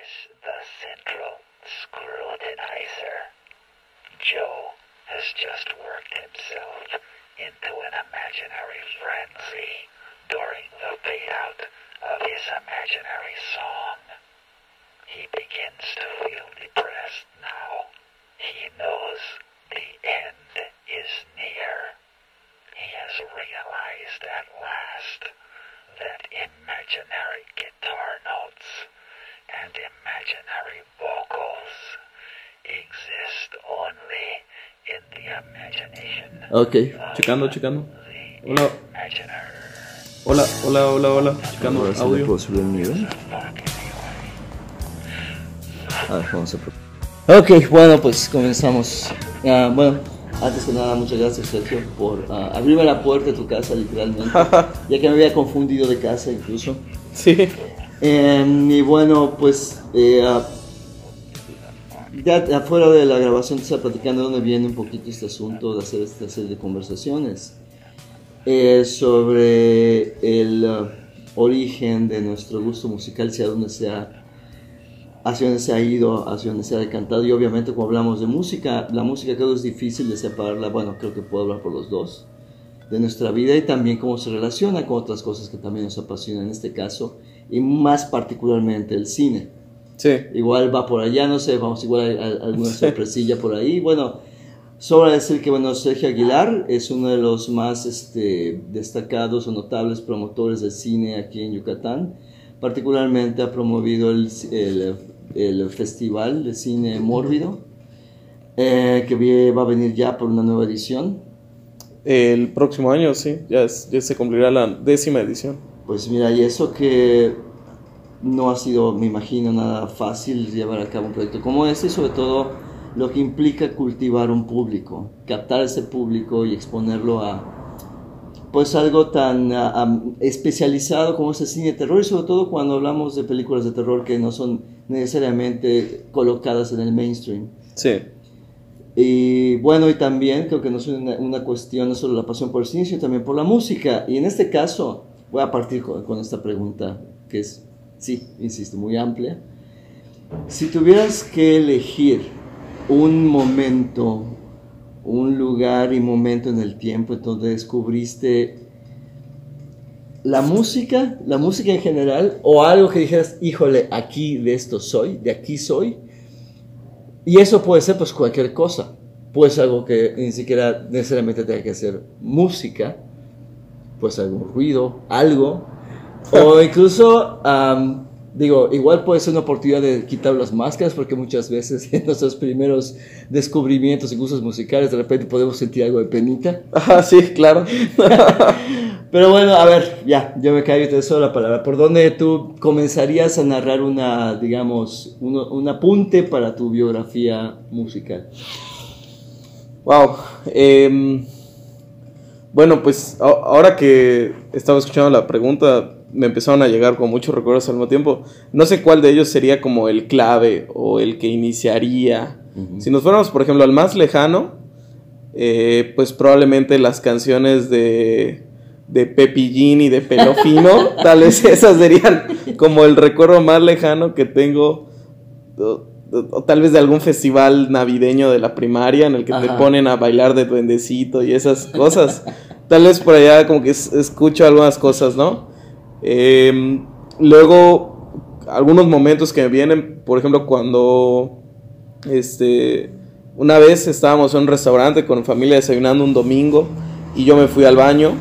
is the central scrutinizer. Joe has just worked himself into an imaginary frenzy during the fade out of his imaginary song. He begins to feel depressed now. He knows the end is near. He has realized at last that imaginary guitar notes and imaginary vocals exist only in the imagination Ok, checando, checando. Hola, hola, hola, hola, hola. Checando Ahora audio. puedo subir el nivel. A ver, vamos a Ok, bueno, pues comenzamos. Ah, bueno, antes que nada, muchas gracias, Sergio, por ah, abrirme la puerta de tu casa, literalmente. ya que me había confundido de casa, incluso. Sí. Eh, y bueno, pues eh, ya afuera de la grabación te estaba platicando de dónde viene un poquito este asunto de hacer esta serie de conversaciones eh, sobre el ah, origen de nuestro gusto musical, hacia dónde se ha hacia dónde se ha ido, hacia dónde se ha decantado y obviamente cuando hablamos de música, la música creo que es difícil de separarla, bueno, creo que puedo hablar por los dos, de nuestra vida y también cómo se relaciona con otras cosas que también nos apasionan. En este caso y más particularmente el cine. Sí. Igual va por allá, no sé, vamos, igual hay, hay alguna sorpresilla por ahí. Bueno, sobra decir que bueno, Sergio Aguilar es uno de los más este, destacados o notables promotores de cine aquí en Yucatán. Particularmente ha promovido el, el, el Festival de Cine Mórbido, eh, que va a venir ya por una nueva edición. El próximo año, sí. Ya, es- ya se cumplirá la décima edición. Pues mira, y eso que no ha sido, me imagino, nada fácil llevar a cabo un proyecto como este, y sobre todo lo que implica cultivar un público, captar ese público y exponerlo a pues algo tan especializado como es el cine de terror y sobre todo cuando hablamos de películas de terror que no son necesariamente colocadas en el mainstream. Sí. Y bueno, y también creo que no es una, una cuestión no solo la pasión por el cine, sino también por la música. Y en este caso, voy a partir con, esta pregunta, que es, sí, insisto, muy amplia. Si tuvieras que elegir un momento, un lugar y momento en el tiempo en donde descubriste la música, la música en general, o algo que dijeras, híjole, aquí de esto soy, de aquí soy, y eso puede ser pues cualquier cosa. Puede ser algo que ni siquiera necesariamente tenga que ser música. Puede ser algún ruido, algo. O incluso, digo, igual puede ser una oportunidad de quitar las máscaras porque muchas veces en nuestros primeros descubrimientos y gustos musicales de repente podemos sentir algo de penita. Ah, sí, claro. Pero bueno, a ver, ya, yo me callo y te deseo la palabra. ¿Por dónde tú comenzarías a narrar una, digamos, uno- un apunte para tu biografía musical? Wow. em, bueno, pues ahora que estaba escuchando la pregunta, me empezaron a llegar con muchos recuerdos al mismo tiempo. No sé cuál de ellos sería como el clave o el que iniciaría. Si nos fuéramos, por ejemplo, al más lejano, eh, pues probablemente las canciones de, de Pepillín y de Pelofino, tal vez esas serían como el recuerdo más lejano que tengo. O- tal vez de algún festival navideño de la primaria en el que te ponen a bailar de duendecito y esas cosas. tal vez por allá como que es- escucho algunas cosas, ¿no? Em, luego, algunos momentos que me vienen, por ejemplo, cuando este, una vez estábamos en un restaurante con familia desayunando un domingo y yo me fui al baño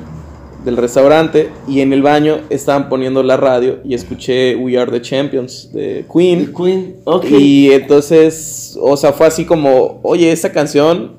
del restaurante y en el baño estaban poniendo la radio y escuché We Are the Champions de Queen. Queen, ok. Y entonces, o sea, fue así como, oye, esta canción,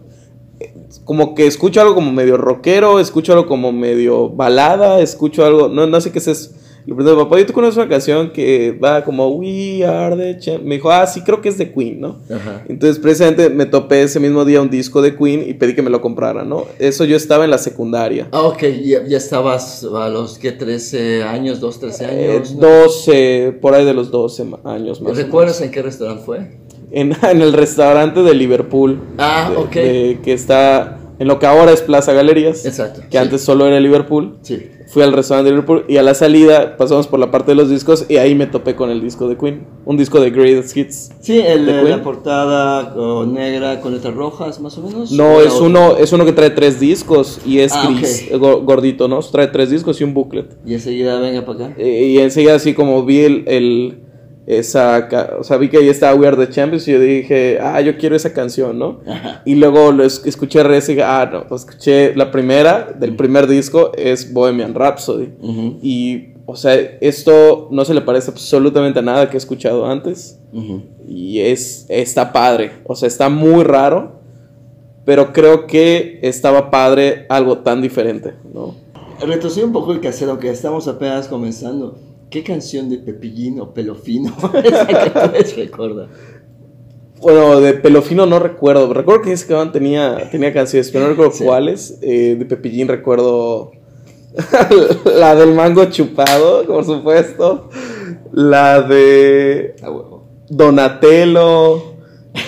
como que escucho algo como medio rockero, escucho algo como medio balada, escucho algo, no, no sé qué es eso. Le pregunté, papá, ¿y tú conoces una canción que va como We Are the Champions? Me dijo, ah, sí, creo que es de Queen, ¿no? Ajá. Entonces, precisamente me topé ese mismo día un disco de Queen y pedí que me lo comprara, ¿no? Eso yo estaba en la secundaria. Ah, ok, ya, ya estabas a los que 13 años, 2, 13 Eh, años. ¿no? 12, por ahí de los 12 ma- años más. o ¿Recuerdas en qué restaurante fue? En, en el restaurante de Liverpool. Ah, de- ok. de- que está en lo que ahora es Plaza Galerías, Exacto. que sí. antes solo era Liverpool. Sí. Fui al restaurante de Liverpool y a la salida pasamos por la parte de los discos y ahí me topé con el disco de Queen, un disco de Greatest Hits. Sí, el, ¿De Queen? la portada con negra con letras rojas, más o menos. No, ¿O era es uno, es uno que trae tres discos y es Ah, gris, go- gordito, ¿no? Trae tres discos y un booklet. Y enseguida venga para acá. Eh, y enseguida así como vi el, el- esa, o sea, vi que ahí estaba We Are the Champions y yo dije, ah, yo quiero esa canción, ¿no? Ajá. Y luego lo es- escuché Res y dije, ah, no, pues escuché la primera del primer disco es Bohemian Rhapsody. Ujú, Y, o sea, esto no se le parece absolutamente a nada que he escuchado antes. ujú. Y es, está padre, o sea, está muy raro, pero creo que estaba padre algo tan diferente, ¿no? Retrocede un poco el casero, que estamos apenas comenzando. ¿Qué canción de Pepillín o Pelofino esa que puedes recordar? Bueno, de Pelofino no recuerdo. Recuerdo que ese cabrón tenía, tenía canciones, pero no recuerdo Sí. cuáles. Eh, de Pepillín recuerdo la del mango chupado, por supuesto. La de. Donatello.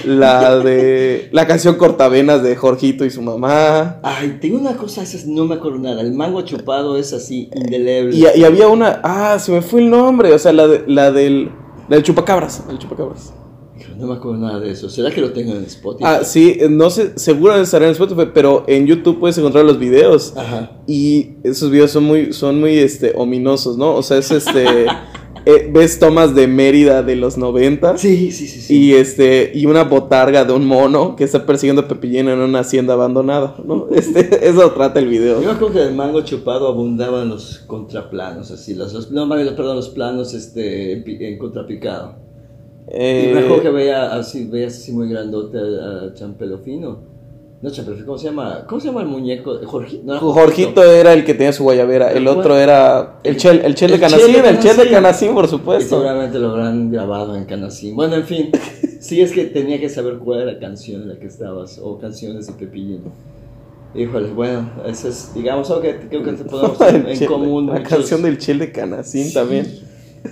La de la canción Cortavenas de Jorgito y su mamá. Ay, tengo una cosa, esas no me acuerdo nada. El mango chupado es así, indeleble. Y, y había una. Ah, se me fue el nombre. O sea, la, de, la del. La del chupacabras. El chupacabras. No me acuerdo nada de eso. ¿Será que lo tengo en Spotify? Ah, sí, no sé, seguro estará en Spotify, pero en YouTube puedes encontrar los videos. Ajá. Y esos videos son muy, son muy este, ominosos, ¿no? O sea, es este. eh, ves tomas de Mérida de los 90. Sí, sí, sí. sí. Y este. Y una botarga de un mono que está persiguiendo a en una hacienda abandonada, ¿no? Este, eso trata el video. Yo me acuerdo que del mango chupado abundaban los contraplanos, así, los, los- no, perdón, los planos este, en, pi- en contrapicado. Eh, y me acuerdo que veía así, veías así muy grandote a, a Champelofino. No, Champelofino, ¿cómo se llama? ¿Cómo se llama el muñeco? Jorgito. No, era Jorgito era el que tenía su guayabera, el ¿Cuál? otro era el Chel, el Chel de El Canacín, el Chel de Canacín. Por Y supuesto. seguramente lo habrán grabado en Canacín. Bueno, en fin, sí es que tenía que saber cuál era la canción en la que estabas, o canciones de Pepillín. Híjole, bueno, eso es, digamos, algo que creo que te podemos El en, Chel- común. La muchos- canción del Chel de Canacín también.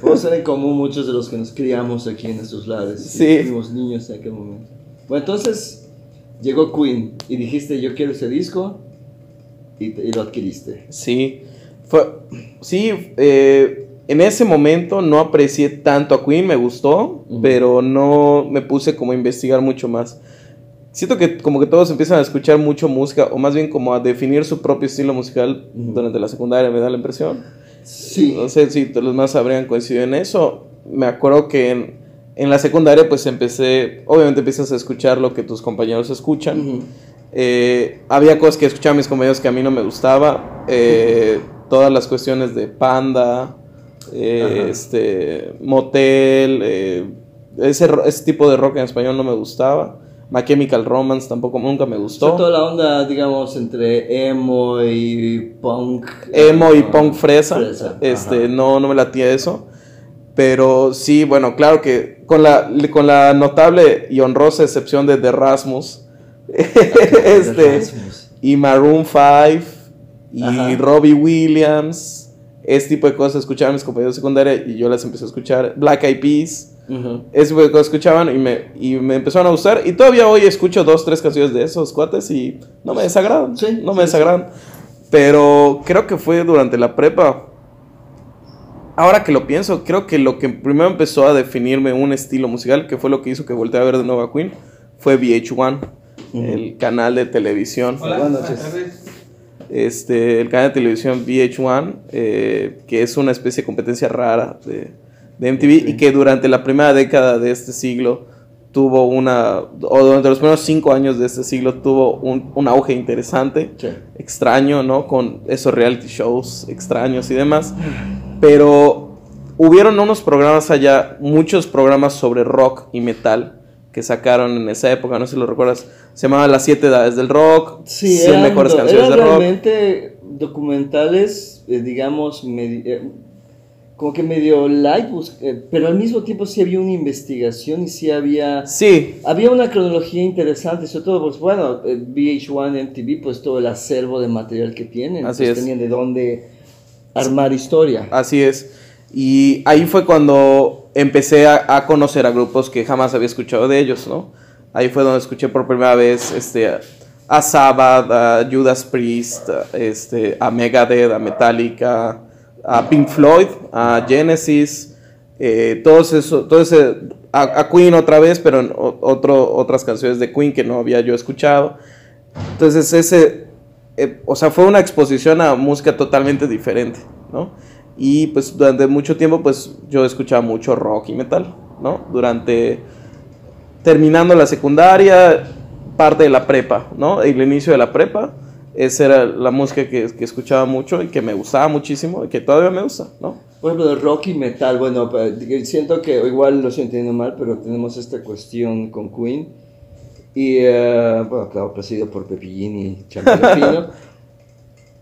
Podemos tener en común muchos de los que nos criamos aquí en estos lares. Sí. y Fuimos niños en aquel momento. Bueno, entonces llegó Queen y dijiste, yo quiero ese disco y, y lo adquiriste. Sí, fue, sí, eh, en ese momento no aprecié tanto a Queen, me gustó, Ujú. pero no me puse como a investigar mucho más. Siento que como que todos empiezan a escuchar mucho música, o más bien como a definir su propio estilo musical Ujú. durante la secundaria, me da la impresión. Sí. No sé si los más habrían coincidido en eso. Me acuerdo que en, en la secundaria pues empecé, obviamente empiezas a escuchar lo que tus compañeros escuchan. Eh, había cosas que escuchaban mis compañeros que a mí no me gustaba. Eh, todas las cuestiones de panda, eh, este, motel, ese, ese tipo de rock en español no me gustaba. My Chemical Romance tampoco nunca me O sea, gustó. toda la onda, digamos, entre emo y punk. Emo y ah, punk fresa, fresa, este, ajá. no, no me latía eso. Pero sí, bueno, claro que con la, con la notable y honrosa excepción de The Rasmus, este, Erasmus. y Maroon 5 y Ajá. Robbie Williams, ese tipo de cosas escuchaban mis compañeros de secundaria y yo las empecé a escuchar. Black Eyed Peas, Ujú. ese tipo de cosas escuchaban y me, y me empezaron a gustar. Y todavía hoy escucho dos, tres canciones de esos cuates y no me desagradan. Sí, no sí, me sí. desagradan. Pero creo que fue durante la prepa. Ahora que lo pienso, creo que lo que primero empezó a definirme un estilo musical, que fue lo que hizo que volteé a ver de nuevo a Queen, fue VH1, Ujú. el canal de televisión. Hola, Buenas noches. Este, el canal de televisión VH1, eh, que es una especie de competencia rara de, de MTV y que durante la primera década de este siglo tuvo una, o durante los primeros cinco años de este siglo tuvo un, un auge interesante, Sí. extraño, ¿no? Con esos reality shows extraños y demás. Pero hubieron unos programas allá, muchos programas sobre rock y metal que sacaron en esa época, no sé si lo recuerdas. Se llamaba Las siete edades del rock, Sí, 100 eran, mejores canciones eran de rock. realmente documentales, eh, digamos, eh, como que medio light, eh, pero al mismo tiempo sí había una investigación y sí había... Sí, Había una cronología interesante, sobre todo, pues bueno, eh, VH1, MTV, pues todo el acervo de material que tienen, Así pues es. tenían de dónde armar historia. así es. Y ahí fue cuando empecé a, conocer a grupos que jamás había escuchado de ellos, ¿no? Ahí fue donde escuché por primera vez este, a, Sabbath, a Judas Priest, este, a Megadeth, a Metallica, a Pink Floyd, a Genesis, eh, todos eso, todo a, Queen otra vez, pero otro, otras canciones de Queen que no había yo escuchado. Entonces ese, eh, o sea, fue una exposición a música totalmente diferente, ¿no? Y pues durante mucho tiempo pues yo escuchaba mucho rock y metal, ¿no? Durante, terminando la secundaria, parte de la prepa, ¿no? El inicio de la prepa, esa era la música que, que, escuchaba mucho y que me gustaba muchísimo y que todavía me gusta, ¿no? Por ejemplo, de rock y metal, bueno, siento que igual lo estoy entendiendo mal, pero tenemos esta cuestión con Queen y, uh, bueno, claro, presidido por Pepillín y Champino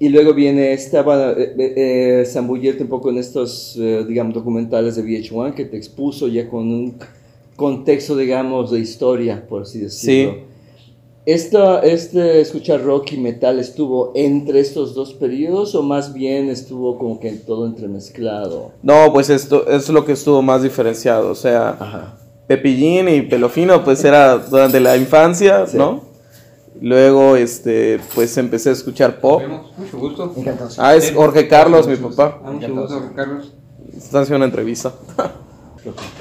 Y luego viene esta, bueno, eh, eh, zambullirte un poco en estos, eh, digamos, documentales de VH1 que te expuso ya con un contexto, digamos, de historia, por así decirlo. Sí. Esta, ¿Este escuchar rock y metal estuvo entre estos dos periodos o más bien estuvo como que todo entremezclado? No, pues esto es lo que estuvo más diferenciado. O sea, Pepillín y Pelofino, pues era durante la infancia, ¿no? Luego, este, pues empecé a escuchar pop. Mucho gusto. Ah, es Jorge Carlos, mi papá. Ah, mucho gusto, Jorge Carlos. Está haciendo una entrevista.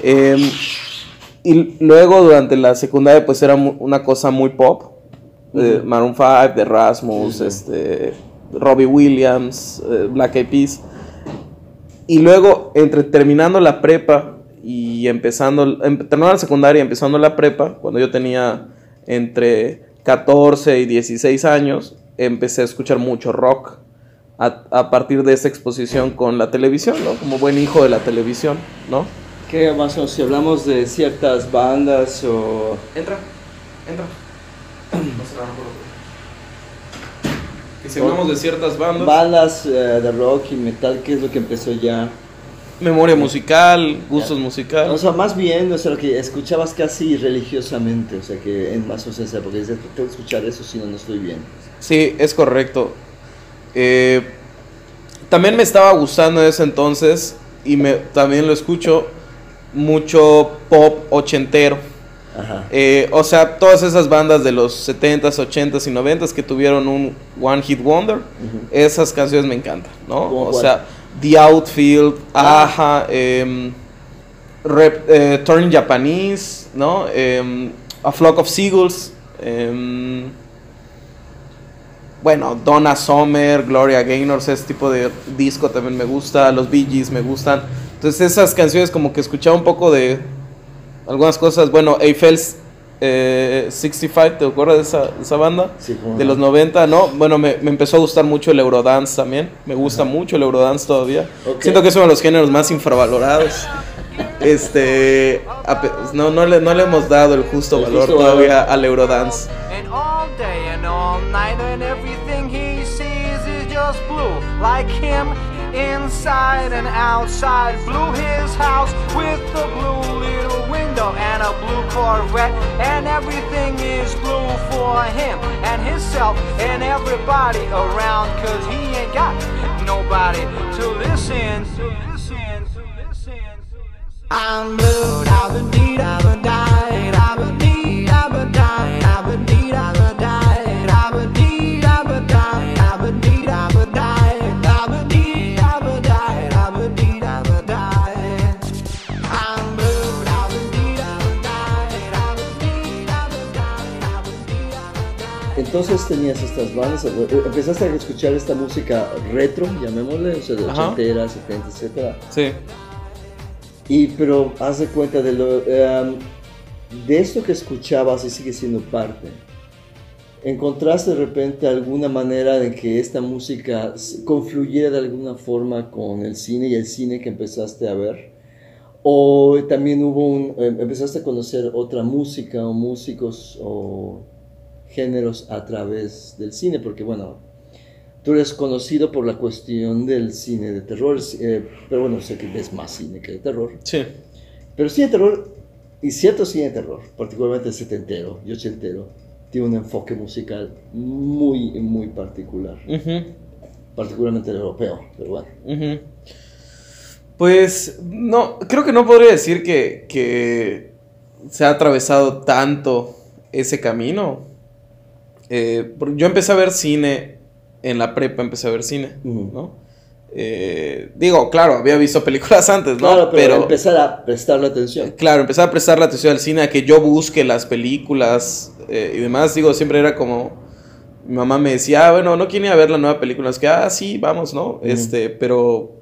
Em, y luego, durante la secundaria, pues era una cosa muy pop Maroon 5, de Rasmus, este, Robbie Williams, eh, Black Eyed Peas. Y luego, entre terminando la prepa y empezando, em, terminando la secundaria y empezando la prepa, cuando yo tenía entre 14 y 16 años, empecé a escuchar mucho rock. A, a, partir de esa exposición con la televisión, ¿no? Como buen hijo de la televisión, ¿no? ¿Qué más o si hablamos de ciertas bandas o...? Entra, entra. Que si hablamos de ciertas bandas. Bandas eh, de rock y metal, ¿qué es lo que empezó ya? Memoria musical, gustos musicales. O sea, más bien, o sea, lo que escuchabas casi religiosamente, o sea, que en más o menos porque dices, tengo que escuchar eso, si no, no estoy bien. Sí, es correcto. Eh, también me estaba gustando en ese entonces, y me, también lo escucho, mucho pop ochentero. Eh, o sea, todas esas bandas de los 70s, 80s y 90s que tuvieron un One Hit Wonder, esas canciones me encantan, ¿no? O sea, The Outfield. Aja, eh, Turning Japanese, ¿no? Em, A Flock of Seagulls, em, bueno, Donna Summer, Gloria Gaynor, ese tipo de disco también me gusta, los Bee Gees me gustan. Entonces esas canciones como que escuchaba un poco de algunas cosas. Bueno, Eiffel's eh, 65, ¿te acuerdas de esa, esa banda? Sí, de los 90, ¿no? Bueno, me, me, empezó a gustar mucho el Eurodance también. Me gusta mucho el Eurodance todavía. Siento que es uno de los géneros más infravalorados. Este. No, no, le, no le hemos dado el justo el valor justo todavía valor. al Eurodance. Like him inside and outside. Blew his house with the blue little window and a blue Corvette. And everything is blue for him and himself and everybody around. Cause he ain't got nobody to listen. To. I'm blue, I've been deed, I've been I've been Entonces tenías estas bandas, eh, eh, empezaste a escuchar esta música retro, llamémosle, o sea, de 80, 70, etc. Sí. Y pero haz de cuenta de lo em, de esto que escuchabas y sigue siendo parte. ¿Encontraste de repente alguna manera de que esta música confluyera de alguna forma con el cine y el cine que empezaste a ver? ¿O también hubo un, em, empezaste a conocer otra música o músicos o géneros a través del cine, porque bueno, tú eres conocido por la cuestión del cine de terror, eh, pero bueno, sé que ves más cine que de terror. Sí. Pero cine de terror, y cierto cine de terror, particularmente el setentero y ochentero, tiene un enfoque musical muy, muy particular. Particularmente el europeo, pero bueno. Pues no, creo que no podría decir que, que se ha atravesado tanto ese camino eh, yo empecé a ver cine en la prepa, empecé a ver cine. ¿no? Eh, digo, claro, había visto películas antes, ¿no? Claro, pero, empezar a prestarle atención. Claro, empecé a prestar la atención al cine, a que yo busque las películas eh, y demás. Digo, siempre era como. Mi mamá me decía, ah, bueno, no quiere ir a ver la nueva película. Es que, ah, sí, vamos, ¿no? Este, pero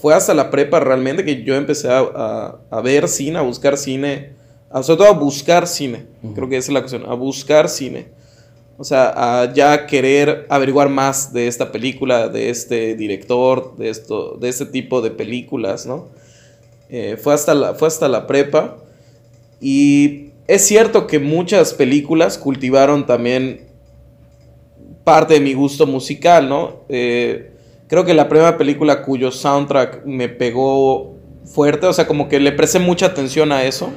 fue hasta la prepa realmente que yo empecé a, a- a ver cine, a buscar cine. a- sobre todo a buscar cine. Creo que esa es la cuestión, a buscar cine. O sea, a ya querer averiguar más de esta película, de este director, de, esto, de este tipo de películas, ¿no? Eh, fue, hasta la, fue hasta la prepa. Y es cierto que muchas películas cultivaron también parte de mi gusto musical, ¿no? Eh, creo que la primera película cuyo soundtrack me pegó fuerte, o sea, como que le presté mucha atención a eso,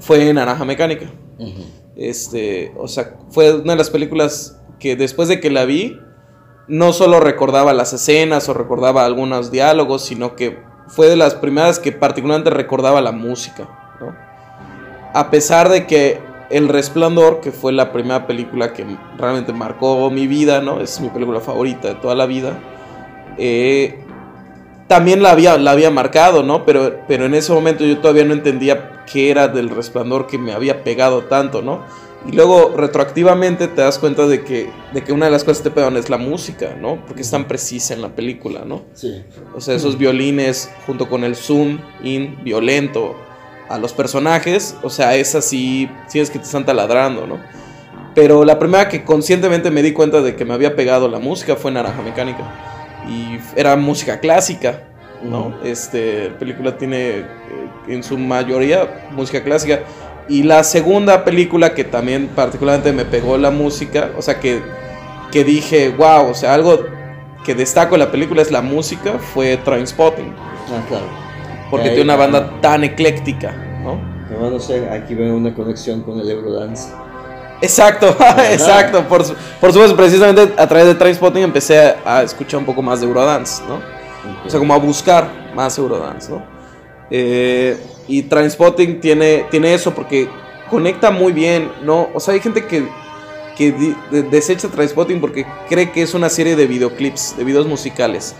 fue Naranja Mecánica. Ujú. Este, o sea, fue una de las películas que después de que la vi, no solo recordaba las escenas o recordaba algunos diálogos, sino que fue de las primeras que particularmente recordaba la música, ¿no? A pesar de que El Resplandor, que fue la primera película que realmente marcó mi vida, ¿no? Es mi película favorita de toda la vida. eh, también la había, la había marcado, ¿no? Pero, pero en ese momento yo todavía no entendía qué era del resplandor que me había pegado tanto, ¿no? Y luego retroactivamente te das cuenta de que, de que una de las cosas que te pegan es la música, ¿no? Porque es tan precisa en la película, ¿no? Sí. O sea, esos violines junto con el zoom in violento a los personajes, o sea, es así, sientes que te están taladrando, ¿no? Pero la primera que conscientemente me di cuenta de que me había pegado la música fue Naranja Mecánica. Y era música clásica, ¿no? Ujú. Este, la película tiene eh, en su mayoría música clásica. Y la segunda película que también particularmente me pegó la música, o sea, que, que dije, wow, o sea, algo que destaco en la película es la música, fue Trainspotting. Ah, claro. Porque Ahí, tiene una banda tan ecléctica, ¿no? Además, no sé, aquí veo una conexión con el Eurodance. Exacto, exacto. Por, su- por supuesto, precisamente a través de Trainspotting empecé a, a escuchar un poco más de Eurodance, ¿no? O sea, como a buscar más Eurodance, ¿no? Eh, y Trainspotting tiene, tiene eso porque conecta muy bien, ¿no? O sea, hay gente que, que di- de- desecha Trainspotting porque cree que es una serie de videoclips, de videos musicales.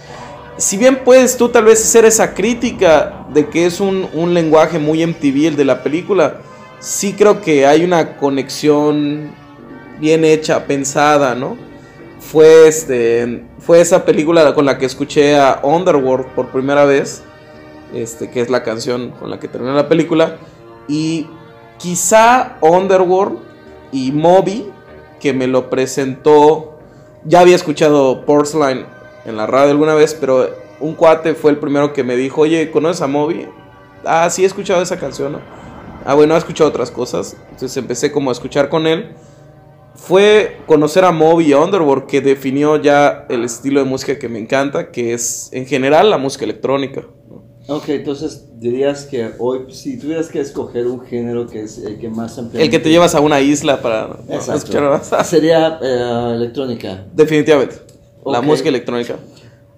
Si bien puedes tú tal vez hacer esa crítica de que es un, un lenguaje muy MTV el de la película, sí creo que hay una conexión bien hecha, pensada, ¿no? Fue, este, fue esa película con la que escuché a Underworld por primera vez, este, que es la canción con la que terminó la película, y quizá Underworld y Moby, que me lo presentó, ya había escuchado Porcelain en la radio alguna vez, pero un cuate fue el primero que me dijo, oye, ¿conoces a Moby? Ah, sí, he escuchado esa canción, ¿no? Ah, bueno, he escuchado otras cosas. Entonces empecé como a escuchar con él. Fue conocer a Moby y a Underworld que definió ya el estilo de música que me encanta, que es en general la música electrónica. Ok, entonces dirías que hoy, si tuvieras que escoger un género que es el que más ampliamente... El que te llevas a una isla para. Exacto. escuchar más. Sería eh, electrónica. Definitivamente. La música electrónica.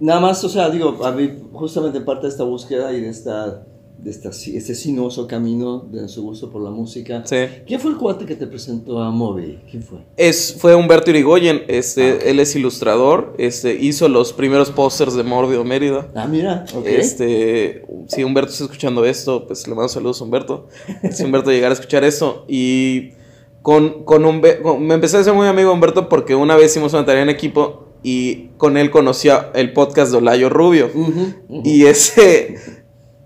Nada más, o sea, digo, a mí justamente parte de esta búsqueda y de esta, de esta este sinuoso camino de su gusto por la música. Sí. ¿Quién fue el cuate que te presentó a Moby? ¿Quién fue? Es, fue Humberto Irigoyen, este, Ah, él es ilustrador, este, hizo los primeros pósters de Mórbido Mérida. Ah, mira. Este, si Humberto está escuchando esto, pues le mando saludos a Humberto. Si Humberto llegara a escuchar esto. Y con, con, con- me empecé a ser muy amigo Humberto porque una vez hicimos una tarea en equipo y con él conocía el podcast de Olayo Rubio. Y ese.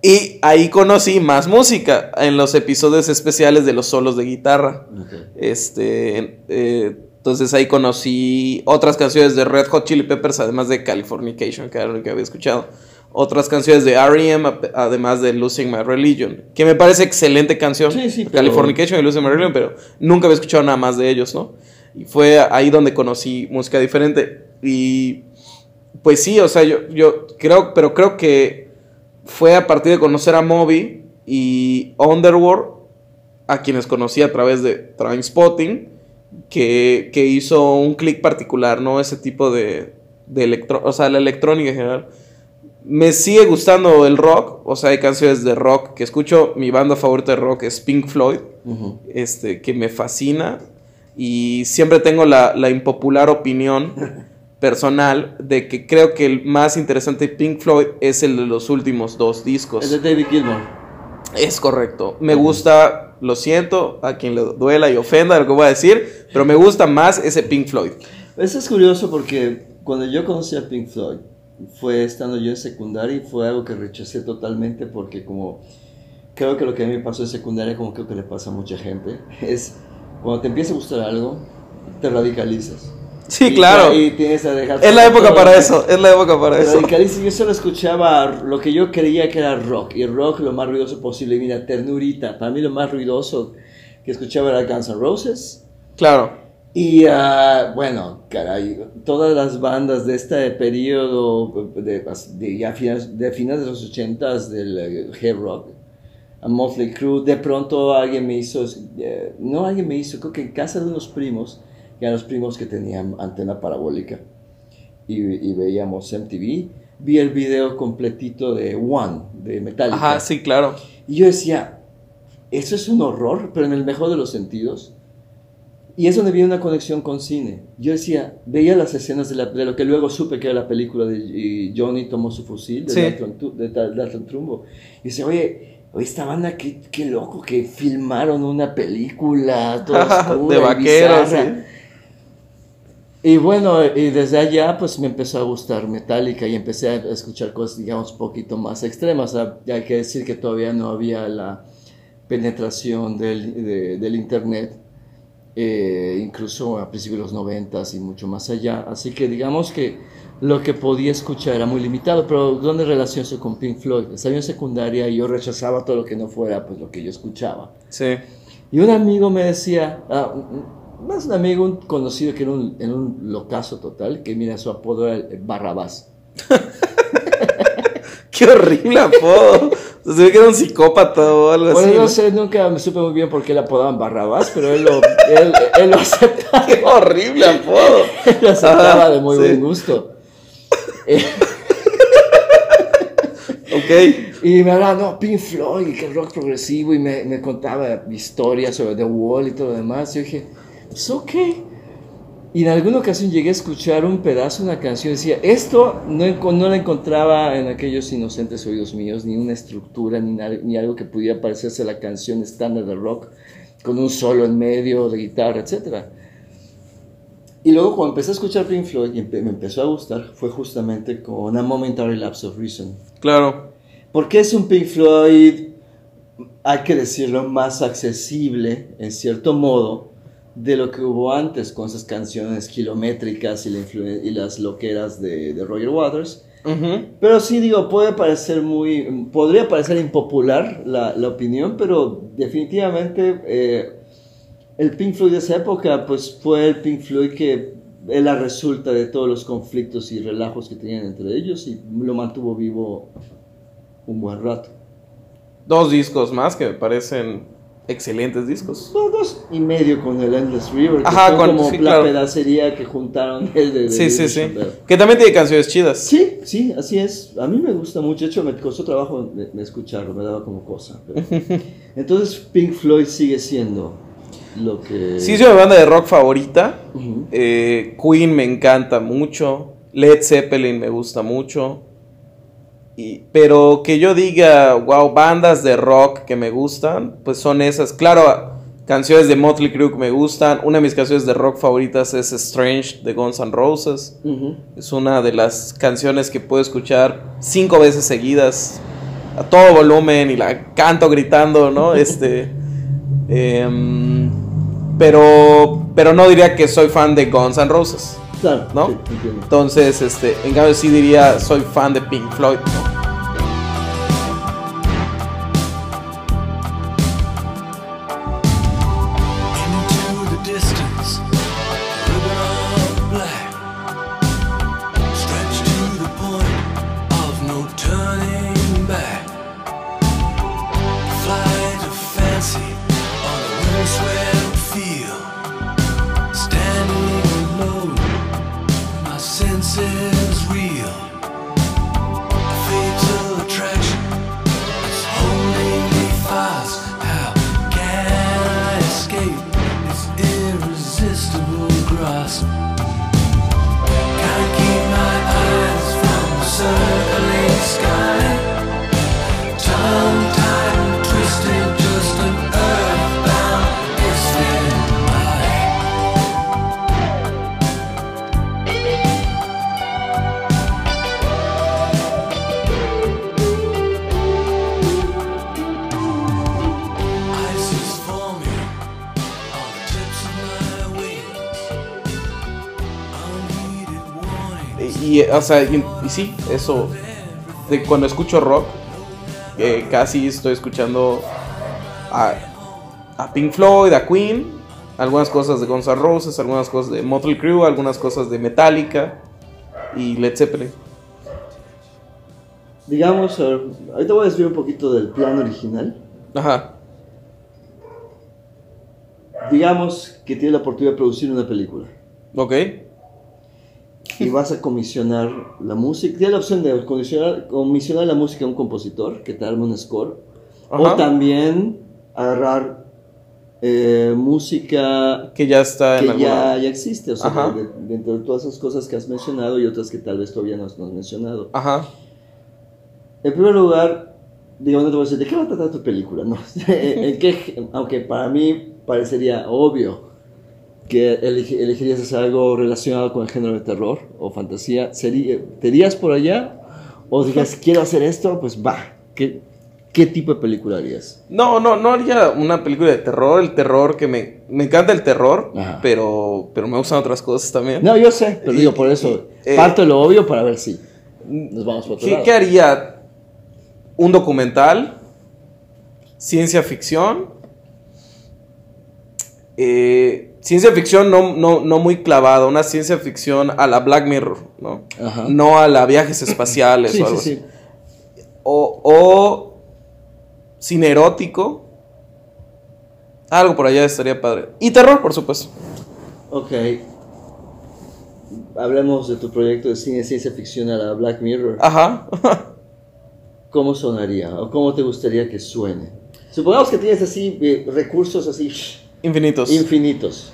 Y ahí conocí más música en los episodios especiales de los solos de guitarra. Este, eh, entonces ahí conocí otras canciones de Red Hot Chili Peppers, además de Californication, que era lo que había escuchado. Otras canciones de R.E.M., además de Losing My Religion, que me parece excelente canción. Sí, sí, pero- Californication y Losing My Religion, pero nunca había escuchado nada más de ellos, ¿no? Y fue ahí donde conocí música diferente. Y pues sí, o sea, yo, yo creo, pero creo que fue a partir de conocer a Moby y Underworld, a quienes conocí a través de Trainspotting, que, que hizo un clic particular, ¿no? Ese tipo de, de electro, o sea, la electrónica en general. Me sigue gustando el rock, o sea, hay canciones de rock que escucho. Mi banda favorita de rock es Pink Floyd, este, que me fascina. y siempre tengo la, la impopular opinión personal de que creo que el más interesante de Pink Floyd es el de los últimos dos discos. El de David Gilmour. Es correcto. Me gusta, lo siento, a quien le duela y ofenda lo que voy a decir, pero me gusta más ese Pink Floyd. Eso es curioso porque cuando yo conocí a Pink Floyd, fue estando yo en secundaria y fue algo que rechacé totalmente porque como creo que lo que a mí me pasó en secundaria, como creo que le pasa a mucha gente, es cuando te empieza a gustar algo, te radicalizas. Sí, claro. Y tienes a dejar Es la época para eso, es la época para eso. radicalizas. Yo solo escuchaba lo que yo creía que era rock, y rock lo más ruidoso posible. Mira, ternurita, para mí lo más ruidoso que escuchaba era Guns N' Roses. Claro. Y ah, bueno, caray, todas las bandas de este periodo, de, de ya finales, de finales de los ochentas del eh, heavy rock, a Motley Crue, de pronto alguien me hizo, eh, no alguien me hizo, creo que en casa de unos primos, que eran los primos que tenían antena parabólica, y, y veíamos MTV, vi el video completito de One, de Metallica. Ajá, sí, claro. Y yo decía, eso es un horror, pero en el mejor de los sentidos. Y es donde viene una conexión con cine. Yo decía, veía las escenas de, la- de lo que luego supe que era la película de y Johnny tomó su fusil, de Sí. Dalton, de Trumbo. Y decía, oye, esta banda, qué, qué loco que filmaron una película toda oscura De y vaqueros, bizarra". sí. Y bueno, y desde allá pues me empezó a gustar Metallica y empecé a escuchar cosas, digamos, un poquito más extremas. Ah, Hay que decir que todavía no había la penetración del, de- del Internet, eh, incluso a principios de los noventas y mucho más allá. Así que digamos que lo que podía escuchar era muy limitado, pero ¿dónde relaciono con Pink Floyd? Estaba en secundaria y yo rechazaba todo lo que no fuera pues lo que yo escuchaba. Sí. Y un amigo me decía, ah, más un amigo, un conocido que era un, en un locazo total, que mira, su apodo era el Barrabás. Qué horrible apodo. Se ve que era un psicópata o algo Bueno, así. no ¿no? sé, nunca me supe muy bien por qué le apodaban Barrabás, pero él lo, él, él lo aceptaba, Qué horrible apodo. él lo aceptaba de muy sí. buen gusto. Eh, Ok. y me hablaba, no, Pink Floyd, que rock progresivo, y me, me contaba historias sobre The Wall y todo lo demás. Yo dije, pues ok. Y en alguna ocasión llegué a escuchar un pedazo, una canción, decía, esto no, no la encontraba en aquellos inocentes oídos míos, ni una estructura, ni, ni algo que pudiera parecerse a la canción estándar de rock, con un solo en medio de guitarra, etc. Y luego cuando empecé a escuchar Pink Floyd y empe- me empezó a gustar, fue justamente con A Momentary Lapse of Reason. Claro. Porque es un Pink Floyd, hay que decirlo, más accesible, en cierto modo, de lo que hubo antes con esas canciones kilométricas y, la influ- y las loqueras de, de Roger Waters. Pero sí, digo, puede parecer muy, podría parecer impopular la, la opinión, pero definitivamente eh, el Pink Floyd de esa época, pues fue el Pink Floyd que es la resulta de todos los conflictos y relajos que tenían entre ellos y lo mantuvo vivo un buen rato. Dos discos más que me parecen excelentes discos. No, dos y medio con el Endless River, Ajá, con- como sí, la claro. pedacería que juntaron el de, de Sí, sí, sí. Que también tiene canciones chidas. Sí, sí, así es. A mí me gusta mucho. De hecho, me costó trabajo de, de escucharlo, me daba como cosa. pero- Entonces, Pink Floyd sigue siendo lo que. Sí, es mi banda de rock favorita. Eh, Queen me encanta mucho. Led Zeppelin me gusta mucho. Y- pero que yo diga, wow, bandas de rock que me gustan, pues son esas. Claro, canciones de Motley Crue que me gustan. Una de mis canciones de rock favoritas es Strange de Guns N' Roses. Es una de las canciones que puedo escuchar cinco veces seguidas a todo volumen y la canto gritando, ¿no? Este, em, pero, pero no diría que soy fan de Guns N' Roses. Claro, ¿No? sí, entiendo. Entonces, este, en cambio sí diría soy fan de Pink Floyd, ¿no? Y, o sea, y, y sí, eso. De cuando escucho rock, eh, casi estoy escuchando a, a Pink Floyd, a Queen, algunas cosas de Guns N' Roses, algunas cosas de Motley Crue, algunas cosas de Metallica y Led Zeppelin. Digamos, ver, ahorita voy a desviar un poquito del plan original. Ajá. Digamos que tienes la oportunidad de producir una película Ok. Y vas a comisionar la música. Tienes la opción de comisionar, comisionar la música a un compositor que te arme un score. O Ajá. también agarrar eh, música Que ya está en que alguna. ya, ya existe. O sea, de- dentro de todas esas cosas que has mencionado y otras que tal vez todavía no has, no has mencionado. Ajá. En primer lugar, digo, no te voy a decir, ¿de qué va a tratar tu película? No, ¿En qué, aunque para mí parecería obvio que eleg- elegirías hacer algo relacionado con el género de terror o fantasía, sería, ¿te irías por allá? ¿O digas, quiero hacer esto? Pues va. ¿Qué, qué tipo de película harías? No, no, no haría una película de terror. El terror que me. Me encanta el terror, Ajá. pero, pero me gustan otras cosas también. No, yo sé, pero Y- digo, por eso, y- eh, parto de lo obvio para ver si nos vamos por otro ¿Qué, lado. qué haría? ¿Un documental? ¿Ciencia ficción? Eh, ciencia ficción no, no, no muy clavada, una ciencia ficción a la Black Mirror, ¿no? Ajá. No a la viajes espaciales Sí, o algo sí, así. sí. O, o cine erótico. Algo por allá estaría padre. Y terror, por supuesto. Ok. Hablemos de tu proyecto de cine ciencia ficción a la Black Mirror. Ajá. ¿Cómo sonaría? ¿O cómo te gustaría que suene? Supongamos que tienes así eh, recursos así Infinitos. infinitos.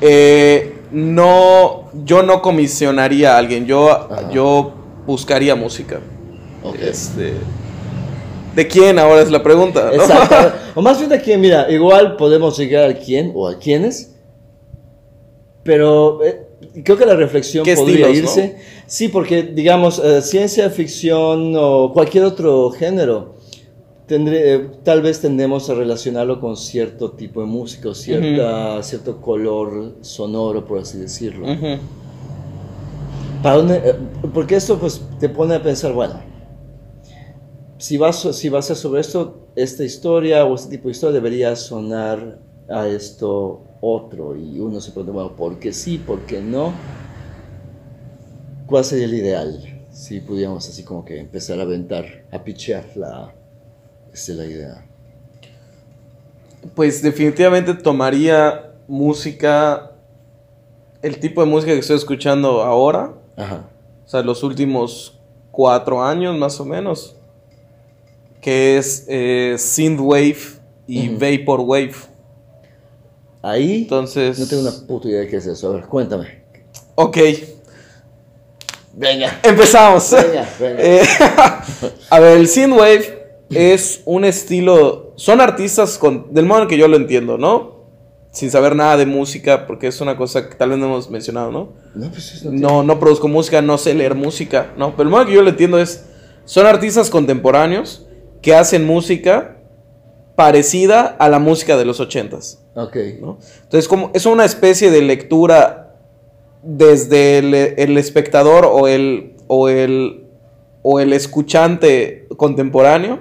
Eh, no, yo no comisionaría a alguien, yo, Ajá. yo buscaría música. Este, ¿De quién ahora es la pregunta? ¿no? Exacto. o más bien de quién, mira, igual podemos llegar al quién o a quiénes. Pero eh, creo que la reflexión ¿Qué podría estilos, irse. Sí, porque digamos, eh, ciencia ficción o cualquier otro género, tendré, eh, tal vez tendemos a relacionarlo con cierto tipo de música o cierta, cierto color sonoro, por así decirlo. ¿Para dónde? eh, Porque esto pues te pone a pensar, bueno, si vas, si vas a sobre esto, esta historia o este tipo de historia debería sonar a esto otro y uno se pregunta, bueno, ¿por qué sí? ¿Por qué no? ¿Cuál sería el ideal? Si pudiéramos así como que empezar a aventar, a pichear la, este, la idea. Pues definitivamente tomaría música, el tipo de música que estoy escuchando ahora, Ajá. o sea, los últimos cuatro años más o menos, que es eh, synthwave y Ujú. vaporwave. Ahí Entonces, no tengo una puta idea de qué es eso. A ver, cuéntame. ok, Venga. empezamos. Venga, venga. Eh, a ver, el synthwave es un estilo. Son artistas con, del modo en que yo lo entiendo, ¿no? Sin saber nada de música, porque es una cosa que tal vez no hemos mencionado, ¿no? No, pues eso No, no produzco música, no sé leer música, ¿no? Pero el modo en que yo lo entiendo es. Son artistas contemporáneos que hacen música parecida a la música de los ochentas. Ok. ¿no? Entonces, como es una especie de lectura desde el, el espectador o el, o, el, o el escuchante contemporáneo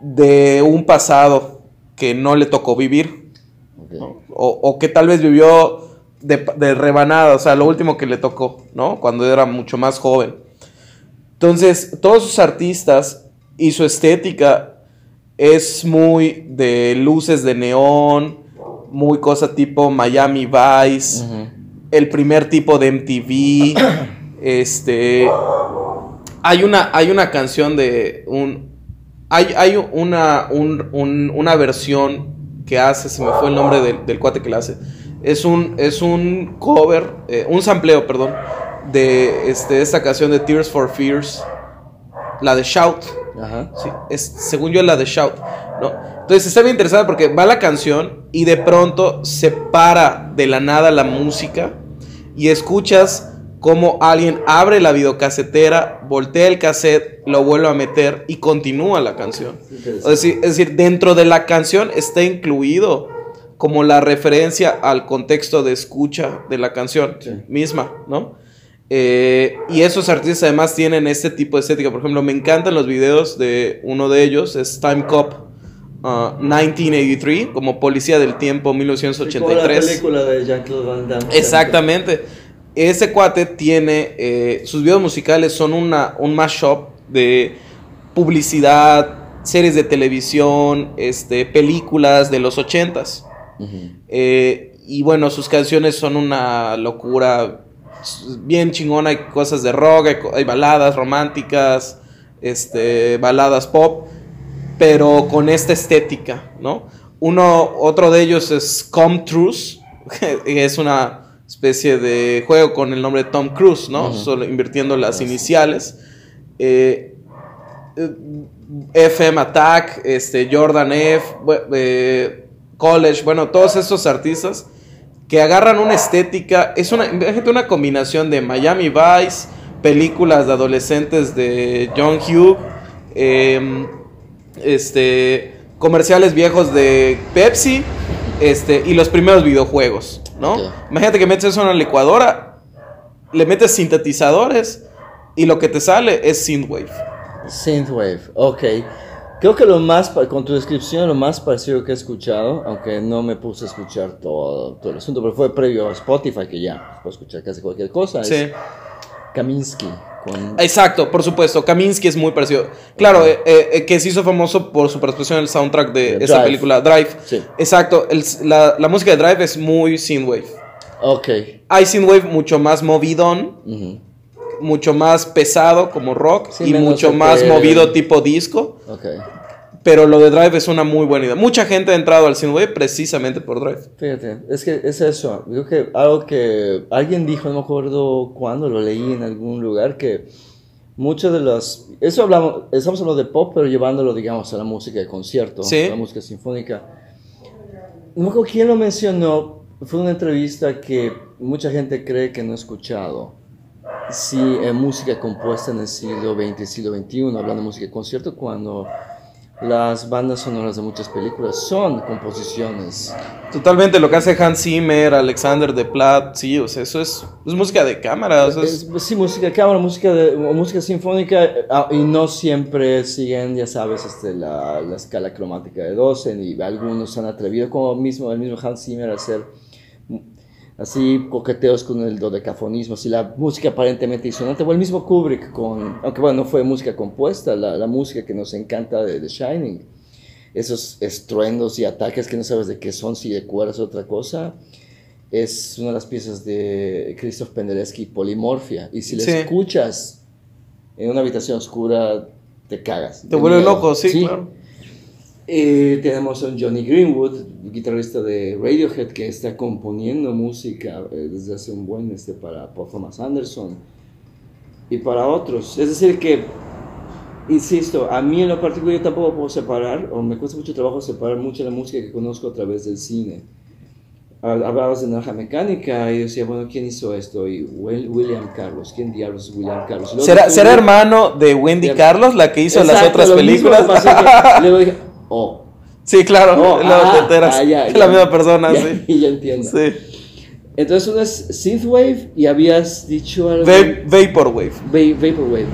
de un pasado que no le tocó vivir o, o que tal vez vivió de, de rebanada, o sea, lo último que le tocó, ¿no? Cuando era mucho más joven. Entonces, todos sus artistas y su estética es muy de luces de neón, muy cosa tipo Miami Vice, el primer tipo de MTV, este... Hay una, hay una canción de un... Hay, hay una, un- un- una versión que hace, se me fue el nombre del, del cuate que la hace. Es un, es un cover, eh, un sampleo, perdón, de este, esta canción de Tears for Fears, la de Shout. Ajá. Sí, es, según yo, la de Shout, ¿no? Entonces está bien interesante porque va la canción y de pronto se para de la nada la música y escuchas como alguien abre la videocasetera, voltea el cassette, lo vuelve a meter y continúa la canción. Es decir, es decir, dentro de la canción está incluido como la referencia al contexto de escucha de la canción Sí. misma, ¿no? Eh, y esos artistas además tienen este tipo de estética. Por ejemplo, me encantan los videos de uno de ellos, es Time Cop uh, 1983, como Policía del Tiempo Como la 1983. película de Jean-Claude Van Damme. Exactamente. Ese cuate tiene. eh, sus videos musicales son una, un mashup de publicidad, series de televisión, este, películas de los ochentas. Eh, y bueno, sus canciones son una locura bien chingona. Hay cosas de rock, hay baladas románticas, este, baladas pop, pero con esta estética, ¿no? Uno, otro de ellos es Come Truth, que es una especie de juego con el nombre de Tom Cruise, ¿no? Solo invirtiendo las iniciales. Eh, eh, FM Attack, este, Jordan F, eh, College, bueno, todos estos artistas que agarran una estética, es una, una combinación de Miami Vice, películas de adolescentes de John Hugh, em, este, comerciales viejos de Pepsi, este, y los primeros videojuegos, ¿no? Imagínate que metes eso en una licuadora, le metes sintetizadores y lo que te sale es synthwave. Synthwave, ok. Creo que lo más, con tu descripción, lo más parecido que he escuchado, aunque no me puse a escuchar todo, todo el asunto, pero fue previo a Spotify, que ya puedo escuchar casi cualquier cosa, Sí. es Kaminsky. Exacto, por supuesto. Kaminsky es muy parecido. Claro, eh, eh, que se hizo famoso por su participación en el soundtrack de Drive. película, Drive. Sí. Exacto, el- la, la música de Drive es muy synthwave. ok. Hay synthwave mucho más movidón, mucho más pesado como rock Sí, y mucho más movido tipo disco. Ok. Pero lo de Drive es una muy buena idea. Mucha gente ha entrado al synthwave precisamente por Drive. Fíjate, es que es eso. Creo que algo que alguien dijo, no me acuerdo cuándo, lo leí en algún lugar, que muchas de las... Eso hablamos, estamos hablando de pop, pero llevándolo, digamos, a la música de concierto, Sí. a la música sinfónica. No me acuerdo quién lo mencionó, fue una entrevista que mucha gente cree que no he escuchado. Sí, en música compuesta en el siglo XX siglo XXI, hablando de música de concierto, cuando las bandas sonoras de muchas películas son composiciones Totalmente lo que hace Hans Zimmer, Alexander de Platt, sí, o sea, eso es, es música de cámara. o sea, es- Es- sí, música de cámara, música, de, música sinfónica, eh, ah, y no siempre siguen, ya sabes, este, la, la escala cromática de 12, y algunos se han atrevido, como mismo, el mismo Hans Zimmer, a hacer así coqueteos con el dodecafonismo, así la música aparentemente disonante, o el mismo Kubrick, con, aunque bueno, no fue música compuesta, la, la música que nos encanta de The Shining, esos estruendos y ataques que no sabes de qué son, si de cuerdas o otra cosa, es una de las piezas de Krzysztof Penderecki, Polimorfia. Y si la Sí. escuchas en una habitación oscura, te cagas. Te vuelve loco, sí, claro. Eh, tenemos a Johnny Greenwood, guitarrista de Radiohead, que está componiendo música eh, desde hace un buen este, para Paul Thomas Anderson y para otros. Es decir, que, insisto, a mí en lo particular yo tampoco puedo separar, o me cuesta mucho trabajo separar mucho la música que conozco a través del cine. Ha- Hablabas de Naranja Mecánica y yo decía, bueno, ¿quién hizo esto? Y Will- William Carlos, ¿quién diablos es William Carlos? ¿Será, será hermano de Wendy Carlos, la que hizo las Exacto, otras lo mismo películas? luego dije, oh, sí, claro, luego ah, ah, ya, es ya. la misma persona, ya, sí. ya entiendo. Sí. Entonces uno es Synthwave y habías dicho algo. Va- Vaporwave. Va- Vaporwave.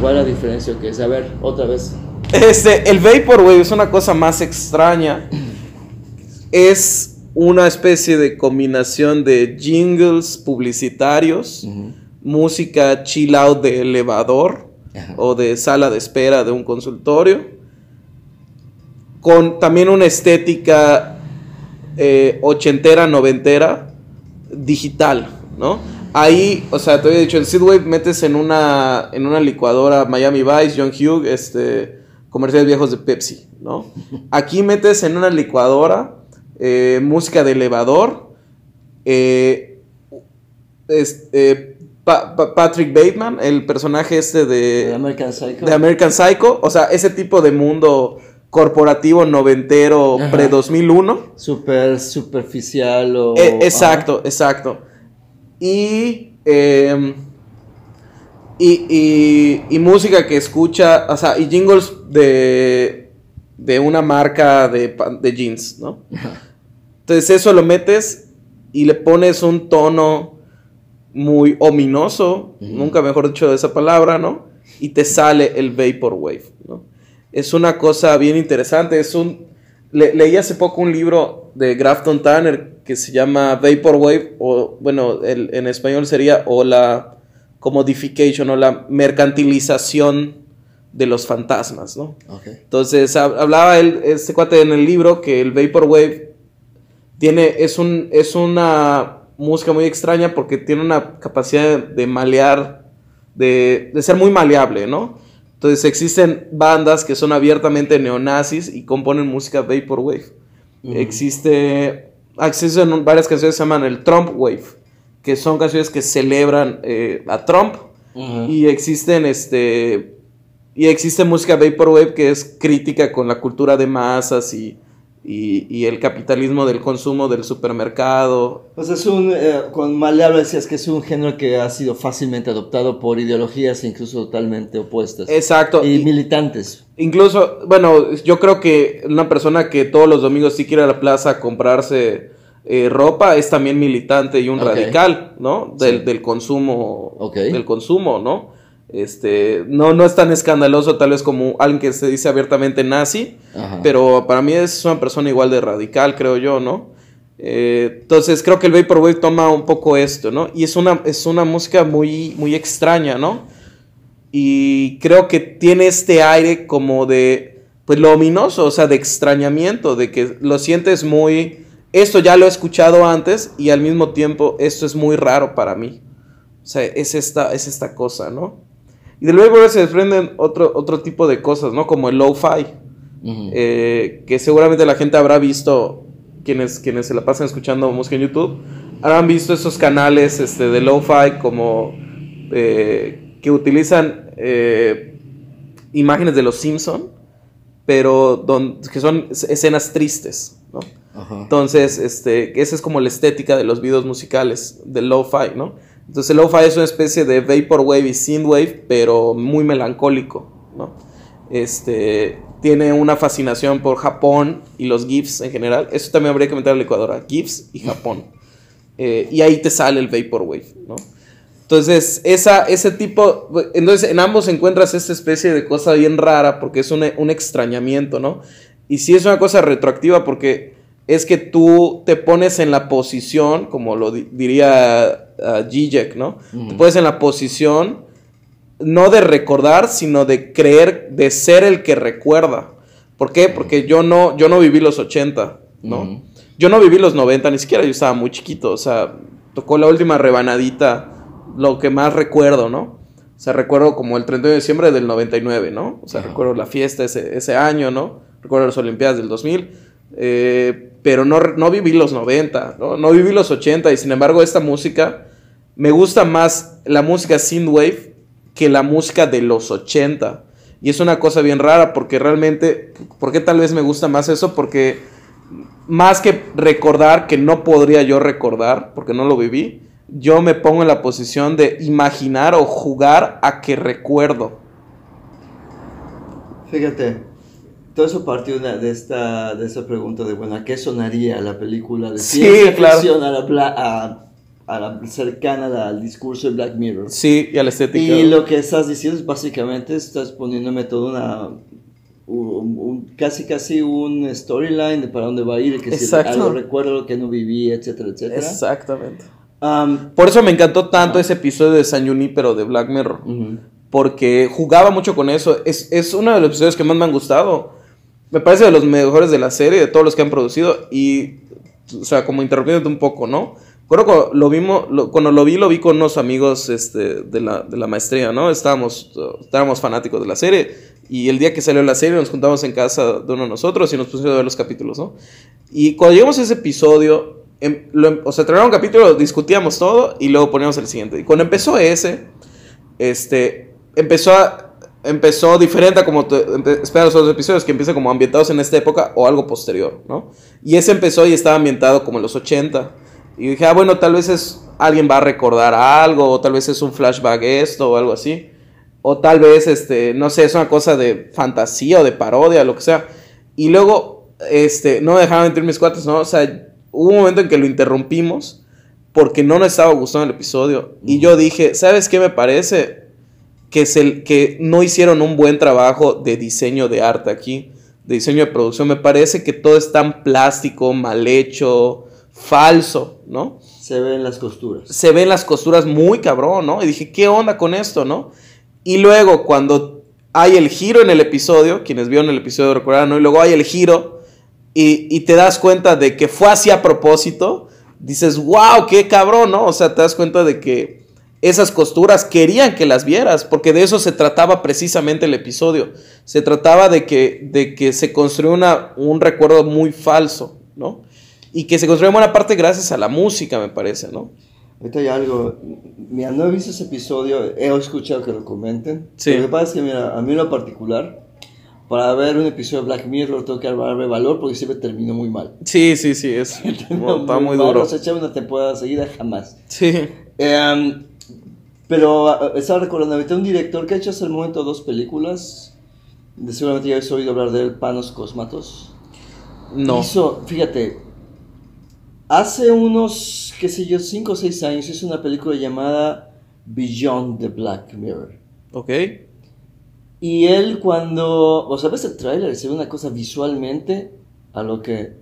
¿Cuál es la diferencia que es? A ver, otra vez. Este, el Vaporwave es una cosa más extraña. Es una especie de combinación de jingles publicitarios, música chill out de elevador o de sala de espera de un consultorio, con también una estética eh, ochentera, noventera, digital, ¿no? Ahí, o sea, te había dicho, en Seedwave metes en una, en una licuadora Miami Vice, John Hugh, este, comerciales viejos de Pepsi, ¿no? Aquí metes en una licuadora eh, música de elevador, eh, es- Pa- Pa- Patrick Bateman, el personaje este ¿De de, American Psycho? de American Psycho, o sea, ese tipo de mundo corporativo noventero Ajá. pre-2001. Super superficial o. Eh, exacto, exacto. Y, em, y, y, y música que escucha, o sea, y jingles de, de una marca de, de jeans, ¿no? Entonces eso lo metes y le pones un tono muy ominoso, nunca mejor dicho esa palabra, ¿no? Y te sale el Vaporwave, ¿no? Es una cosa bien interesante, es un... le- leí hace poco un libro de Grafton Tanner que se llama Vaporwave, o bueno, el- en español sería o la commodification o la mercantilización de los fantasmas, ¿no? Entonces hab- hablaba él, este cuate en el libro que el Vaporwave tiene, es, un, es una música muy extraña porque tiene una capacidad de, de malear, de, de ser muy maleable, ¿no? Entonces existen bandas que son abiertamente neonazis y componen música Vaporwave. Existe, existen varias canciones que se llaman el Trump Wave, que son canciones que celebran eh, a Trump. Y existen este y existe música vaporwave que es crítica con la cultura de masas y, y, y el capitalismo del consumo del supermercado. Pues es un, eh, con maleable decías que es un género que ha sido fácilmente adoptado por ideologías incluso totalmente opuestas. Exacto. Y Y militantes. incluso, bueno, yo creo que una persona que todos los domingos sí quiere ir a la plaza a comprarse eh, ropa es también militante y un radical, ¿no? Del, Sí. del consumo, Ok. del consumo, ¿no? Este, no, no es tan escandaloso tal vez como alguien que se dice abiertamente nazi, Ajá. Pero para mí es una persona igual de radical, creo yo, ¿no? Eh, entonces creo que el Vaporwave toma un poco esto, ¿no? Y es una, es una música muy, muy extraña, ¿no? Y creo que tiene este aire como de, pues lo ominoso, o sea, de extrañamiento, de que lo sientes muy, esto ya lo he escuchado antes y al mismo tiempo esto es muy raro para mí. O sea, es esta, es esta cosa, ¿no? Y del Vaporwave se desprenden otro, otro tipo de cosas, ¿no? Como el lo-fi. Eh, que seguramente la gente habrá visto, quienes, quienes se la pasan escuchando música en YouTube, habrán visto esos canales este, de lo-fi como eh, que utilizan eh, imágenes de los Simpson, pero don- que son escenas tristes, ¿no? Entonces, este, esa es como la estética de los videos musicales del lo-fi, ¿no? Entonces, el lo-fi es una especie de vaporwave y synthwave, pero muy melancólico, ¿no? Este, tiene una fascinación por Japón y los GIFs en general. Eso también habría que meter a la licuadora, GIFs y Japón. Eh, y ahí te sale el vaporwave, ¿no? Entonces, esa, ese tipo, entonces en ambos encuentras esta especie de cosa bien rara porque es un, un extrañamiento, ¿no? Y sí es una cosa retroactiva porque es que tú te pones en la posición, como lo di- diría uh, Zizek, ¿no? Te pones en la posición no de recordar, sino de creer, de ser el que recuerda. ¿Por qué? Porque yo no, yo no viví los 80, ¿no? Yo no viví los 90, ni siquiera yo estaba muy chiquito, o sea, tocó la última rebanadita, lo que más recuerdo, ¿no? O sea, recuerdo como el 31 de diciembre del 99, ¿no? O sea, recuerdo la fiesta ese, ese año, ¿no? Recuerdo las Olimpiadas del 2000, eh, pero no, no viví los 90, ¿no? No viví los 80 y sin embargo esta música, me gusta más la música synthwave que la música de los 80. Y es una cosa bien rara porque realmente, ¿por qué tal vez me gusta más eso? Porque más que recordar que no podría yo recordar, porque no lo viví, yo me pongo en la posición de imaginar o jugar a que recuerdo. Fíjate, todo eso partió de, esta, de esta pregunta de, bueno, ¿a qué sonaría la película de Sí, ciencia claro. ficción a la, bla- a, a la cercana al discurso de Black Mirror? Sí, y a la estética. Y lo que estás diciendo es básicamente, estás poniéndome toda una... un- un- casi casi un storyline de para dónde va a ir, que si algo recuerdo lo que no viví, etcétera, etcétera. Exactamente. Am, Por eso me encantó tanto ese episodio de San Junipero de Black Mirror. ujú. porque jugaba mucho con eso. Es, es uno de los episodios que más me han gustado. Me parece de los mejores de la serie, de todos los que han producido. Y, o sea, como interrumpiéndote un poco, ¿no? Creo que lo vimos, lo- cuando lo vi, lo vi con unos amigos este, de, la, de la maestría, ¿no? Estábamos, estábamos fanáticos de la serie. Y el día que salió la serie nos juntamos en casa de uno de nosotros y nos pusimos a ver los capítulos, ¿no? Y cuando llegamos a ese episodio, em- lo em- o sea, terminaba un capítulo, discutíamos todo y luego poníamos el siguiente. Y cuando empezó ese, este, empezó a- empezó diferente a como te, esperas los otros episodios, que empieza como ambientados en esta época o algo posterior, ¿no? Y ese empezó y estaba ambientado como en los 80. Y dije, ah, bueno, tal vez es, alguien va a recordar algo, o tal vez es un flashback esto, o algo así. O tal vez, este, no sé, es una cosa de fantasía o de parodia, lo que sea. Y luego, este, no me dejaban mentir mis cuates, ¿no? O sea, hubo un momento en que lo interrumpimos porque no nos estaba gustando el episodio. Y yo dije, ¿sabes qué me parece? Que, se, que no hicieron un buen trabajo de diseño de arte aquí, de diseño de producción. Me parece que todo es tan plástico, mal hecho, falso, ¿no? Se ven las costuras. se ven las costuras muy cabrón, ¿no? Y dije, ¿qué onda con esto, no? Y luego cuando hay el giro en el episodio, quienes vieron el episodio recordarán, ¿no? Y luego hay el giro y, y te das cuenta de que fue así a propósito, dices, wow, qué cabrón, ¿no? O sea, te das cuenta de que esas costuras querían que las vieras, porque de eso se trataba precisamente el episodio. Se trataba de que, de que se construyó una, un recuerdo muy falso, ¿no? Y que se construyó en buena parte gracias a la música, me parece, ¿no? Ahorita hay algo. Mira, no he visto ese episodio, he escuchado que lo comenten. Sí. Lo que pasa es que, mira, a mí en lo particular, para ver un episodio de Black Mirror tengo que darle valor porque siempre terminó muy mal. Sí, sí, sí, es, está muy duro. Echar una temporada seguida jamás. Sí. Em, pero ah, estaba recordando ahorita un director que ha hecho hasta el momento dos películas. De- Seguramente ya habéis oído hablar de él, Panos Cosmatos. No. Hizo, fíjate, hace unos, qué sé yo, 5 o 6 años hizo una película llamada Beyond the Black Mirror. Ok. Y él cuando, o sea, ves el tráiler, se ve una cosa visualmente a lo que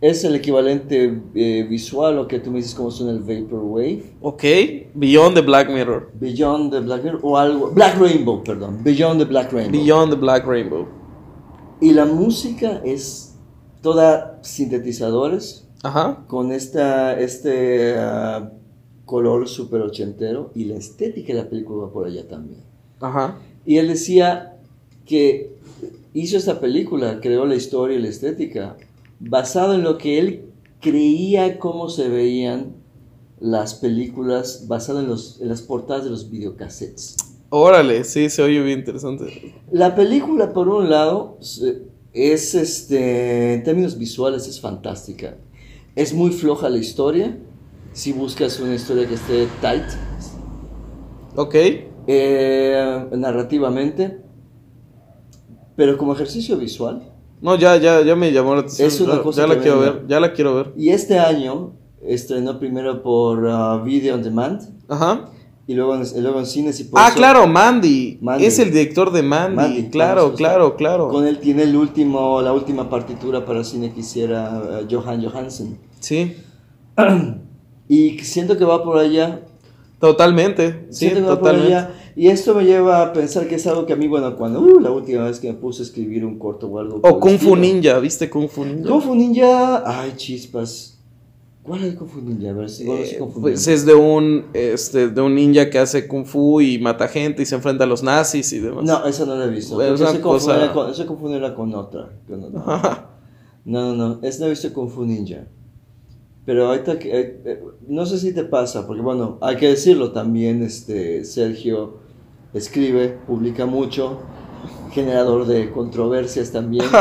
es el equivalente eh, visual lo que tú me dices como suena el Vaporwave. Ok. Beyond the Black Mirror. Beyond the Black Mirror o algo, Black Rainbow, perdón, Beyond the Black Rainbow. Beyond the Black Rainbow. Y la música es toda sintetizadores Ajá. con esta, este ah, color super ochentero y la estética de la película va por allá también. Ajá. Y él decía que hizo esta película, creó la historia y la estética, basado en lo que él creía cómo se veían las películas, basado en, los, en las portadas de los videocassettes. Órale, sí, se oye bien interesante. La película, por un lado, es este, en términos visuales es fantástica. Es muy floja la historia. Si buscas una historia que esté tight, Ok. eh, narrativamente, pero como ejercicio visual. No, ya, ya, ya me llamó la atención. Es una ya, cosa ya que la quiero ver, ya la quiero ver. Y este año estrenó primero por ah, Video on Demand Ajá. y luego en, luego en cines y por Ah, eso- claro, Mandy. Mandy. Es el director de Mandy. Mandy, claro, claro, claro. Con él tiene el último, la última partitura para cine que hiciera ah, Johan Johansen. Sí, Y siento que va por allá. Totalmente. Sí, totalmente. allá. Y esto me lleva a pensar que es algo que a mí, bueno, cuando uh, la última vez que me puse a escribir un corto o algo. O Kung Fu. Ninja, ¿viste Kung Fu Ninja? Kung Fu Ninja. Ay, chispas. ¿Cuál es Kung Fu Ninja? A ver si Eh, pues es de un este de un ninja que hace kung fu y mata gente y se enfrenta a los nazis y demás. No, esa no la he visto. Bueno, Porque es se cosa- se con otra. con otra. No, no, no. Esa no he visto Kung Fu Ninja. Pero ahorita que. eh, eh, no sé si te pasa, porque bueno, hay que decirlo también. Este, Sergio escribe, publica mucho, generador de controversias también.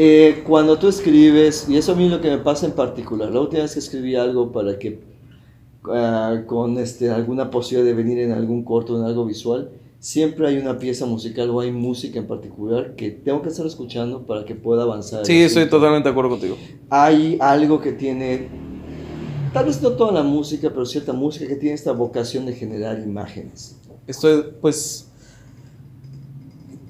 Eh, cuando tú escribes, y eso a mí lo que me pasa en particular, la última vez que escribí algo para que ah, con este, alguna posibilidad de venir en algún corto, en algo visual, siempre hay una pieza musical o hay música en particular que tengo que estar escuchando para que pueda avanzar. Sí, estoy totalmente de acuerdo contigo. Hay algo que tiene, tal vez no toda la música, pero cierta música que tiene esta vocación de generar imágenes. Estoy, pues.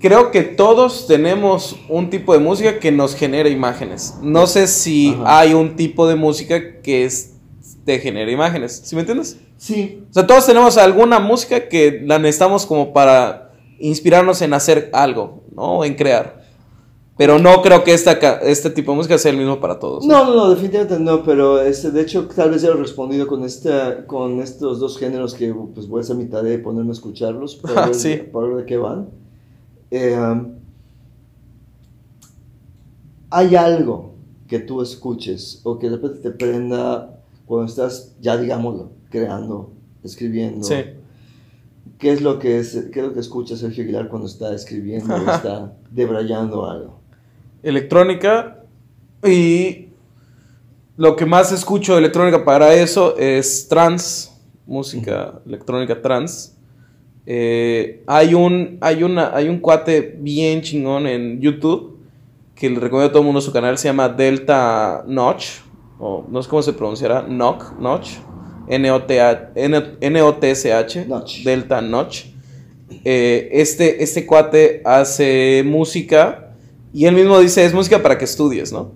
Creo que todos tenemos un tipo de música que nos genera imágenes. No sé si Ajá. hay un tipo de música que es, te genera imágenes. ¿Sí me entiendes? Sí, O sea, todos tenemos alguna música que la necesitamos como para inspirarnos en hacer algo, ¿no? En crear. Pero no creo que esta, este tipo de música sea el mismo para todos. No, no, no, definitivamente no, pero este, de hecho tal vez ya lo he respondido con, esta, con estos dos géneros que pues voy a hacer mi tarea de ponerme a escucharlos para, Ah, ver, sí. para ver de qué van. Eh, um, hay algo que tú escuches o que de repente te prenda cuando estás, ya digámoslo, creando, escribiendo. Sí. ¿Qué es lo que, es, qué es lo que escucha Sergio Aguilar cuando está escribiendo o está debrayando algo? Electrónica. Y lo que más escucho de electrónica para eso es trans, música electrónica trans. Eh, hay, un, hay, una, hay un cuate bien chingón en YouTube que le recomiendo a todo el mundo su canal, se llama Delta Notch. o no sé cómo se pronunciará, Notch, Notch, N-O-T-S-H, Notch. Delta Notch. Eh, este, este cuate hace música y él mismo dice, es música para que estudies, ¿no?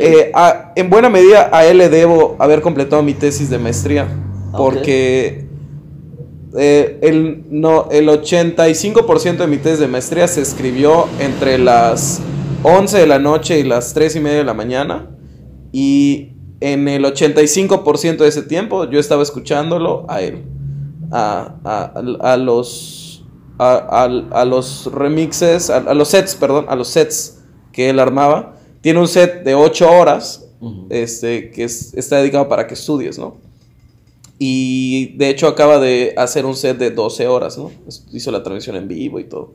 Eh, a- en buena medida a él le debo haber completado mi tesis de maestría. Porque eh, el, no, el 85% de mi tesis de maestría se escribió entre las 11 de la noche y las 3 y media de la mañana. Y en el 85% de ese tiempo yo estaba escuchándolo a él. A, a- a los, a, a- los remixes, a, los sets, perdón, a los sets que él armaba. Tiene un set de 8 horas este, que es- está dedicado para que estudies, ¿no? Y de hecho acaba de hacer un set de 12 horas, ¿no? Hizo la transmisión en vivo y todo.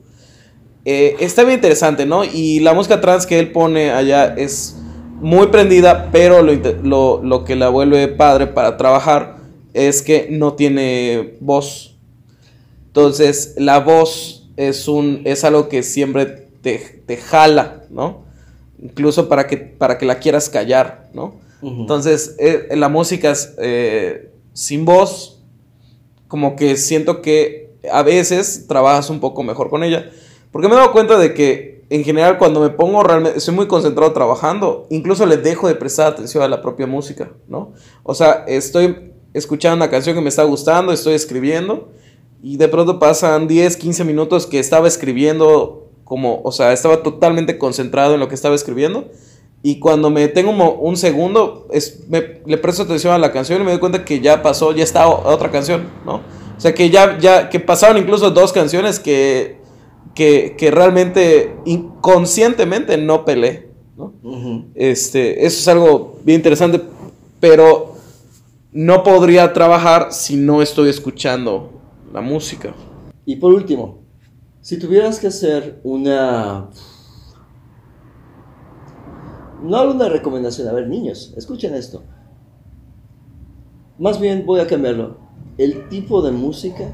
Eh, está bien interesante, ¿no? Y la música trans que él pone allá es muy prendida, pero lo, lo- lo que la vuelve padre para trabajar es que no tiene voz. Entonces, la voz es, un, es algo que siempre te, te jala, ¿no? Incluso para que, para que la quieras callar, ¿no? Entonces, eh, la música es, eh, sin voz, como que siento que a veces trabajas un poco mejor con ella. Porque me he dado cuenta de que en general cuando me pongo realmente, estoy muy concentrado trabajando, incluso le dejo de prestar atención a la propia música, ¿no? O sea, estoy escuchando una canción que me está gustando, estoy escribiendo y de pronto pasan 10, 15 minutos que estaba escribiendo como, o sea, estaba totalmente concentrado en lo que estaba escribiendo. Y cuando me tengo un, segundo, es, me- le presto atención a la canción y me doy cuenta que ya pasó, ya está otra canción, ¿no? O sea, que ya, ya, que pasaron incluso dos canciones que, que, que realmente inconscientemente no peleé, ¿no? Este, eso es algo bien interesante, pero no podría trabajar si no estoy escuchando la música. Y por último, si tuvieras que hacer una... No una recomendación, a ver niños, escuchen esto. Más bien voy a cambiarlo. El tipo de música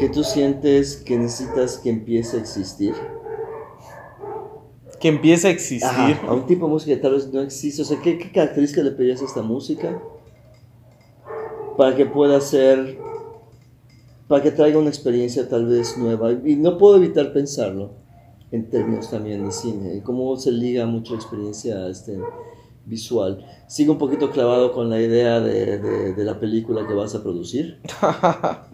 que tú sientes que necesitas que empiece a existir. Que empiece a existir. Ajá, a un tipo de música que tal vez no existe. O sea, ¿qué, qué características le pedirías a esta música para que pueda ser, para que traiga una experiencia tal vez nueva? Y no puedo evitar pensarlo en términos también de cine, y cómo se liga mucho la experiencia este, visual. Sigo un poquito clavado con la idea de, de- de la película que vas a producir.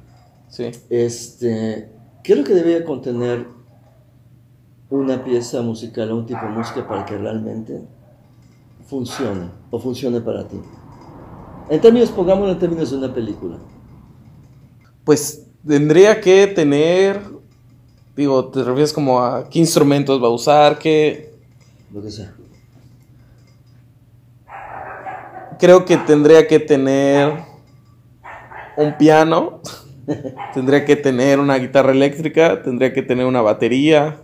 sí. Este, ¿Qué es lo que debería contener una pieza musical o un tipo de música para que realmente funcione o funcione para ti? En términos, pongámoslo en términos de una película. Pues tendría que tener, digo, te refieres como a qué instrumentos va a usar, qué... Lo que sea. Creo que tendría que tener un piano, tendría que tener una guitarra eléctrica, tendría que tener una batería,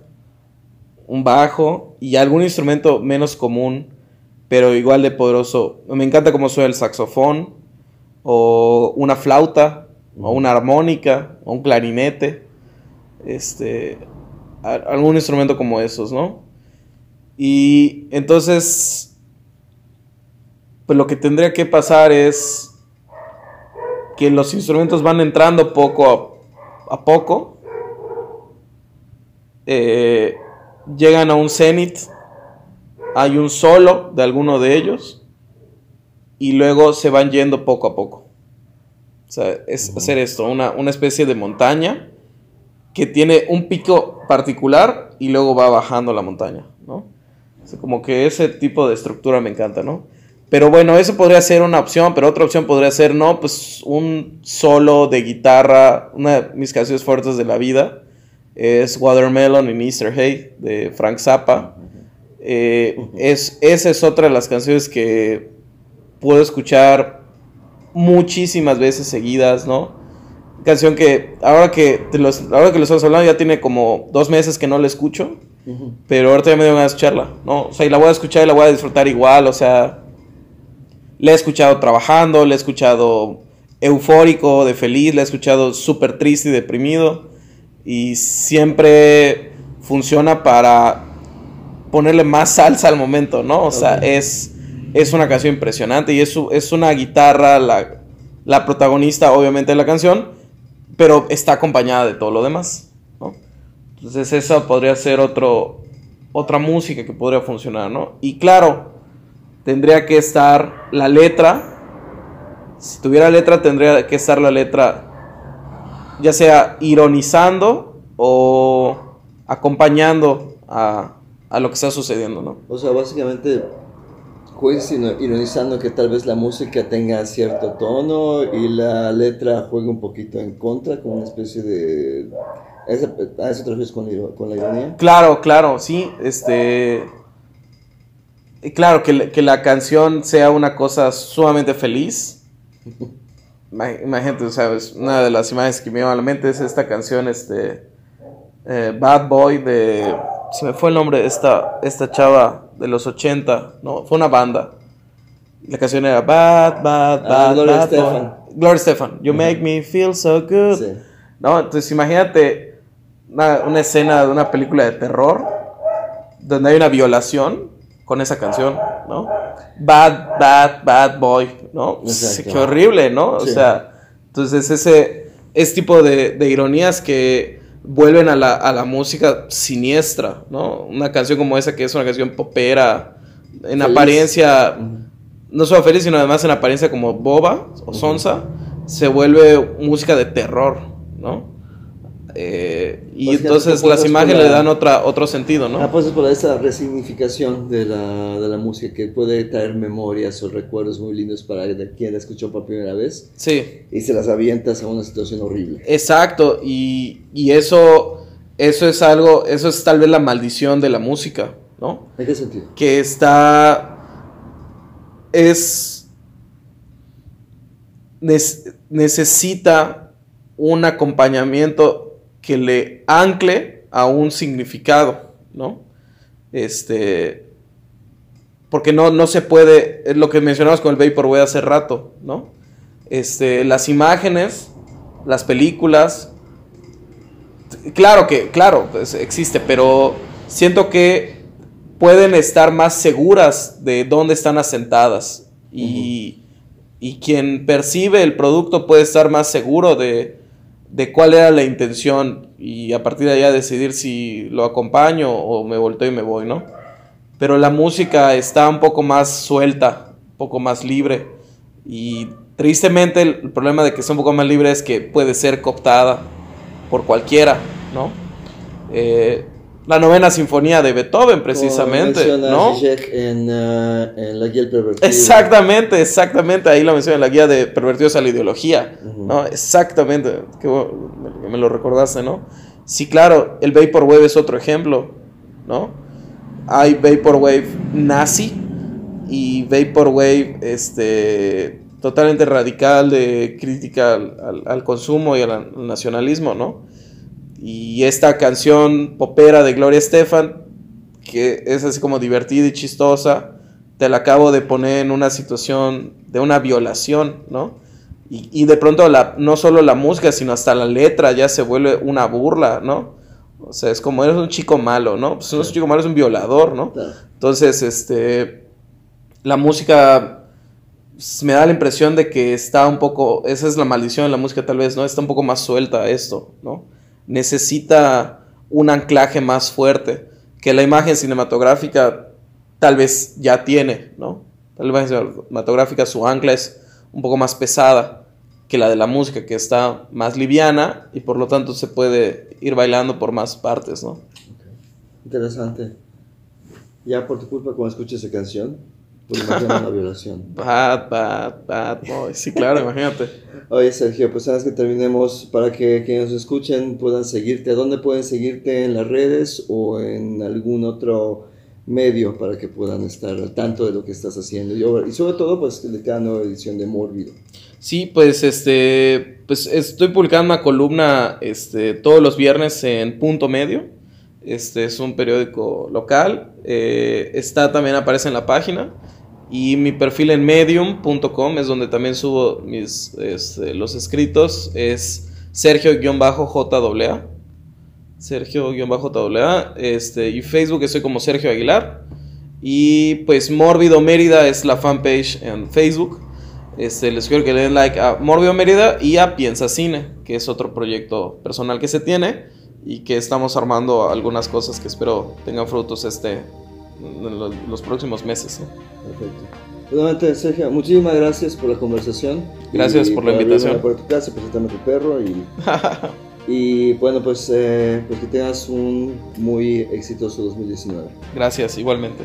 un bajo y algún instrumento menos común, pero igual de poderoso. Me encanta cómo suena el saxofón, o una flauta, o una armónica, o un clarinete, este, algún instrumento como esos, ¿no? Y entonces, pues lo que tendría que pasar es que los instrumentos van entrando poco a, a poco. Eh, llegan a un cenit. Hay un solo de alguno de ellos. Y luego se van yendo poco a poco. O sea, es hacer esto, una, una especie de montaña que tiene un pico particular y luego va bajando la montaña, ¿no? O sea, como que ese tipo de estructura me encanta, ¿no? Pero bueno, eso podría ser una opción, pero otra opción podría ser, no, pues un solo de guitarra, una de mis canciones fuertes de la vida es Watermelon in Easter Hay de Frank Zappa. Eh, es, esa es otra de las canciones que puedo escuchar muchísimas veces seguidas, ¿no? Canción que ahora que, te los, ahora que lo estamos hablando ya tiene como dos meses que no la escucho. Pero ahorita ya me dio ganas de escucharla, ¿no? O sea, y la voy a escuchar y la voy a disfrutar igual, o sea... La he escuchado trabajando, la he escuchado eufórico, de feliz, la he escuchado súper triste y deprimido. Y siempre funciona para ponerle más salsa al momento, ¿no? O sea, es, es una canción impresionante y es, es una guitarra, la, la protagonista obviamente de la canción, pero está acompañada de todo lo demás. ¿no? Entonces esa podría ser otro, otra música que podría funcionar, ¿no? Y claro, tendría que estar la letra. Si tuviera letra, tendría que estar la letra ya sea ironizando o acompañando a, a lo que está sucediendo, ¿no? O sea, básicamente ino- ironizando que tal vez la música tenga cierto tono y la letra juegue un poquito en contra, como una especie de... ¿A eso te refieres con la ironía? Claro, claro, sí, este... Claro, que, que la canción sea una cosa sumamente feliz. Ima- Imagínate, o sea, es una de las imágenes que me viene a la mente es esta canción, este... eh, Bad Boy de... Se me fue el nombre de esta, esta chava de los 80, ¿no? Fue una banda. La canción era Bad, Bad, Ah, Bad, Gloria Bad Boy. Estefan. Gloria Stefan. You make me feel so good. Sí. ¿No? Entonces imagínate una, una escena de una película de terror donde hay una violación con esa canción, ¿no? Bad, bad, bad boy, ¿no? Qué horrible, ¿no? O sea, entonces ese, ese tipo de, de ironías que vuelven a la, a la música siniestra, ¿no? Una canción como esa que es una canción popera, en Feliz. apariencia no solo feliz, sino además en apariencia como boba o sonsa, se vuelve música de terror, ¿no? Eh, y Pues entonces las imágenes le dan otra, otro sentido, ¿no? Ah, pues es por esa resignificación de la, de la música que puede traer memorias o recuerdos muy lindos para quien la escuchó por primera vez Sí, y se las avientas a una situación horrible. exacto. Y, y eso, eso es algo, eso es tal vez la maldición de la música, ¿no? ¿En qué sentido? que está es nes- necesita un acompañamiento que le ancle a un significado, ¿no? Este porque no, no se puede, es lo que mencionamos con el Vaporwave hace rato, ¿no? Este, las imágenes, las películas, claro que, claro, pues existe, pero siento que pueden estar más seguras de dónde están asentadas y, y quien percibe el producto puede estar más seguro de, de cuál era la intención y a partir de allá decidir si lo acompaño o me volteo y me voy, ¿no? Pero la música está un poco más suelta, un poco más libre y tristemente el problema de que sea un poco más libre es que puede ser cooptada por cualquiera, ¿no? Eh, la novena sinfonía de Beethoven, precisamente, Como ¿no? En, ah, en La Guía Pervertido. Exactamente, exactamente, ahí lo menciona en la guía de Pervertidos a la Ideología. ¿no? Exactamente, que me, me lo recordaste, ¿no? Sí, claro, el Vaporwave es otro ejemplo, ¿no? Hay Vaporwave nazi y Vaporwave, este, totalmente radical de crítica al, al- al consumo y al, al nacionalismo, ¿no? Y esta canción popera de Gloria Estefan, que es así como divertida y chistosa, te la acabo de poner en una situación de una violación, ¿no? Y, y de pronto la, no solo la música, sino hasta la letra ya se vuelve una burla, ¿no? O sea, es como eres un chico malo, ¿no? Pues no es un chico malo, es un violador, ¿no? Entonces, este, la música s- me da la impresión de que está un poco, esa es la maldición de la música tal vez, ¿no? Está un poco más suelta esto, ¿no? Necesita un anclaje más fuerte que la imagen cinematográfica tal vez ya tiene, ¿no? La imagen cinematográfica su ancla es un poco más pesada que la de la música, que está más liviana y por lo tanto se puede ir bailando por más partes, ¿no? Interesante. Ya por tu culpa cuando escuches esa canción, pues imagina una violación. Bad, bad, bad boy. Sí, claro, imagínate. Oye Sergio, pues antes que terminemos, para que quienes nos escuchen puedan seguirte, ¿a dónde pueden seguirte? ¿En las redes o en algún otro medio para que puedan estar al tanto de lo que estás haciendo? Y, sobre todo, pues de cada nueva edición de Mórbido. Sí, pues este, pues estoy publicando una columna este, todos los viernes en Punto Medio. Este es un periódico local. Eh, está también aparece en la página. Y mi perfil en medium.com es donde también subo mis, este, los escritos. Es Sergio-JAA. Sergio-JAA. Este, y Facebook estoy como Sergio Aguilar. Y pues Mórbido Mérida es la fanpage en Facebook. Este, les quiero que le den like a Mórbido Mérida y a Piensa Cine, que es otro proyecto personal que se tiene y que estamos armando algunas cosas que espero tengan frutos este en los próximos meses. ¿eh? Perfecto. Pues, Nuevamente, Sergio, muchísimas gracias por la conversación. Gracias por la invitación. Por tu casa, presentarme tu perro y, y bueno, pues, eh, pues que tengas un muy exitoso 2019. Gracias, igualmente.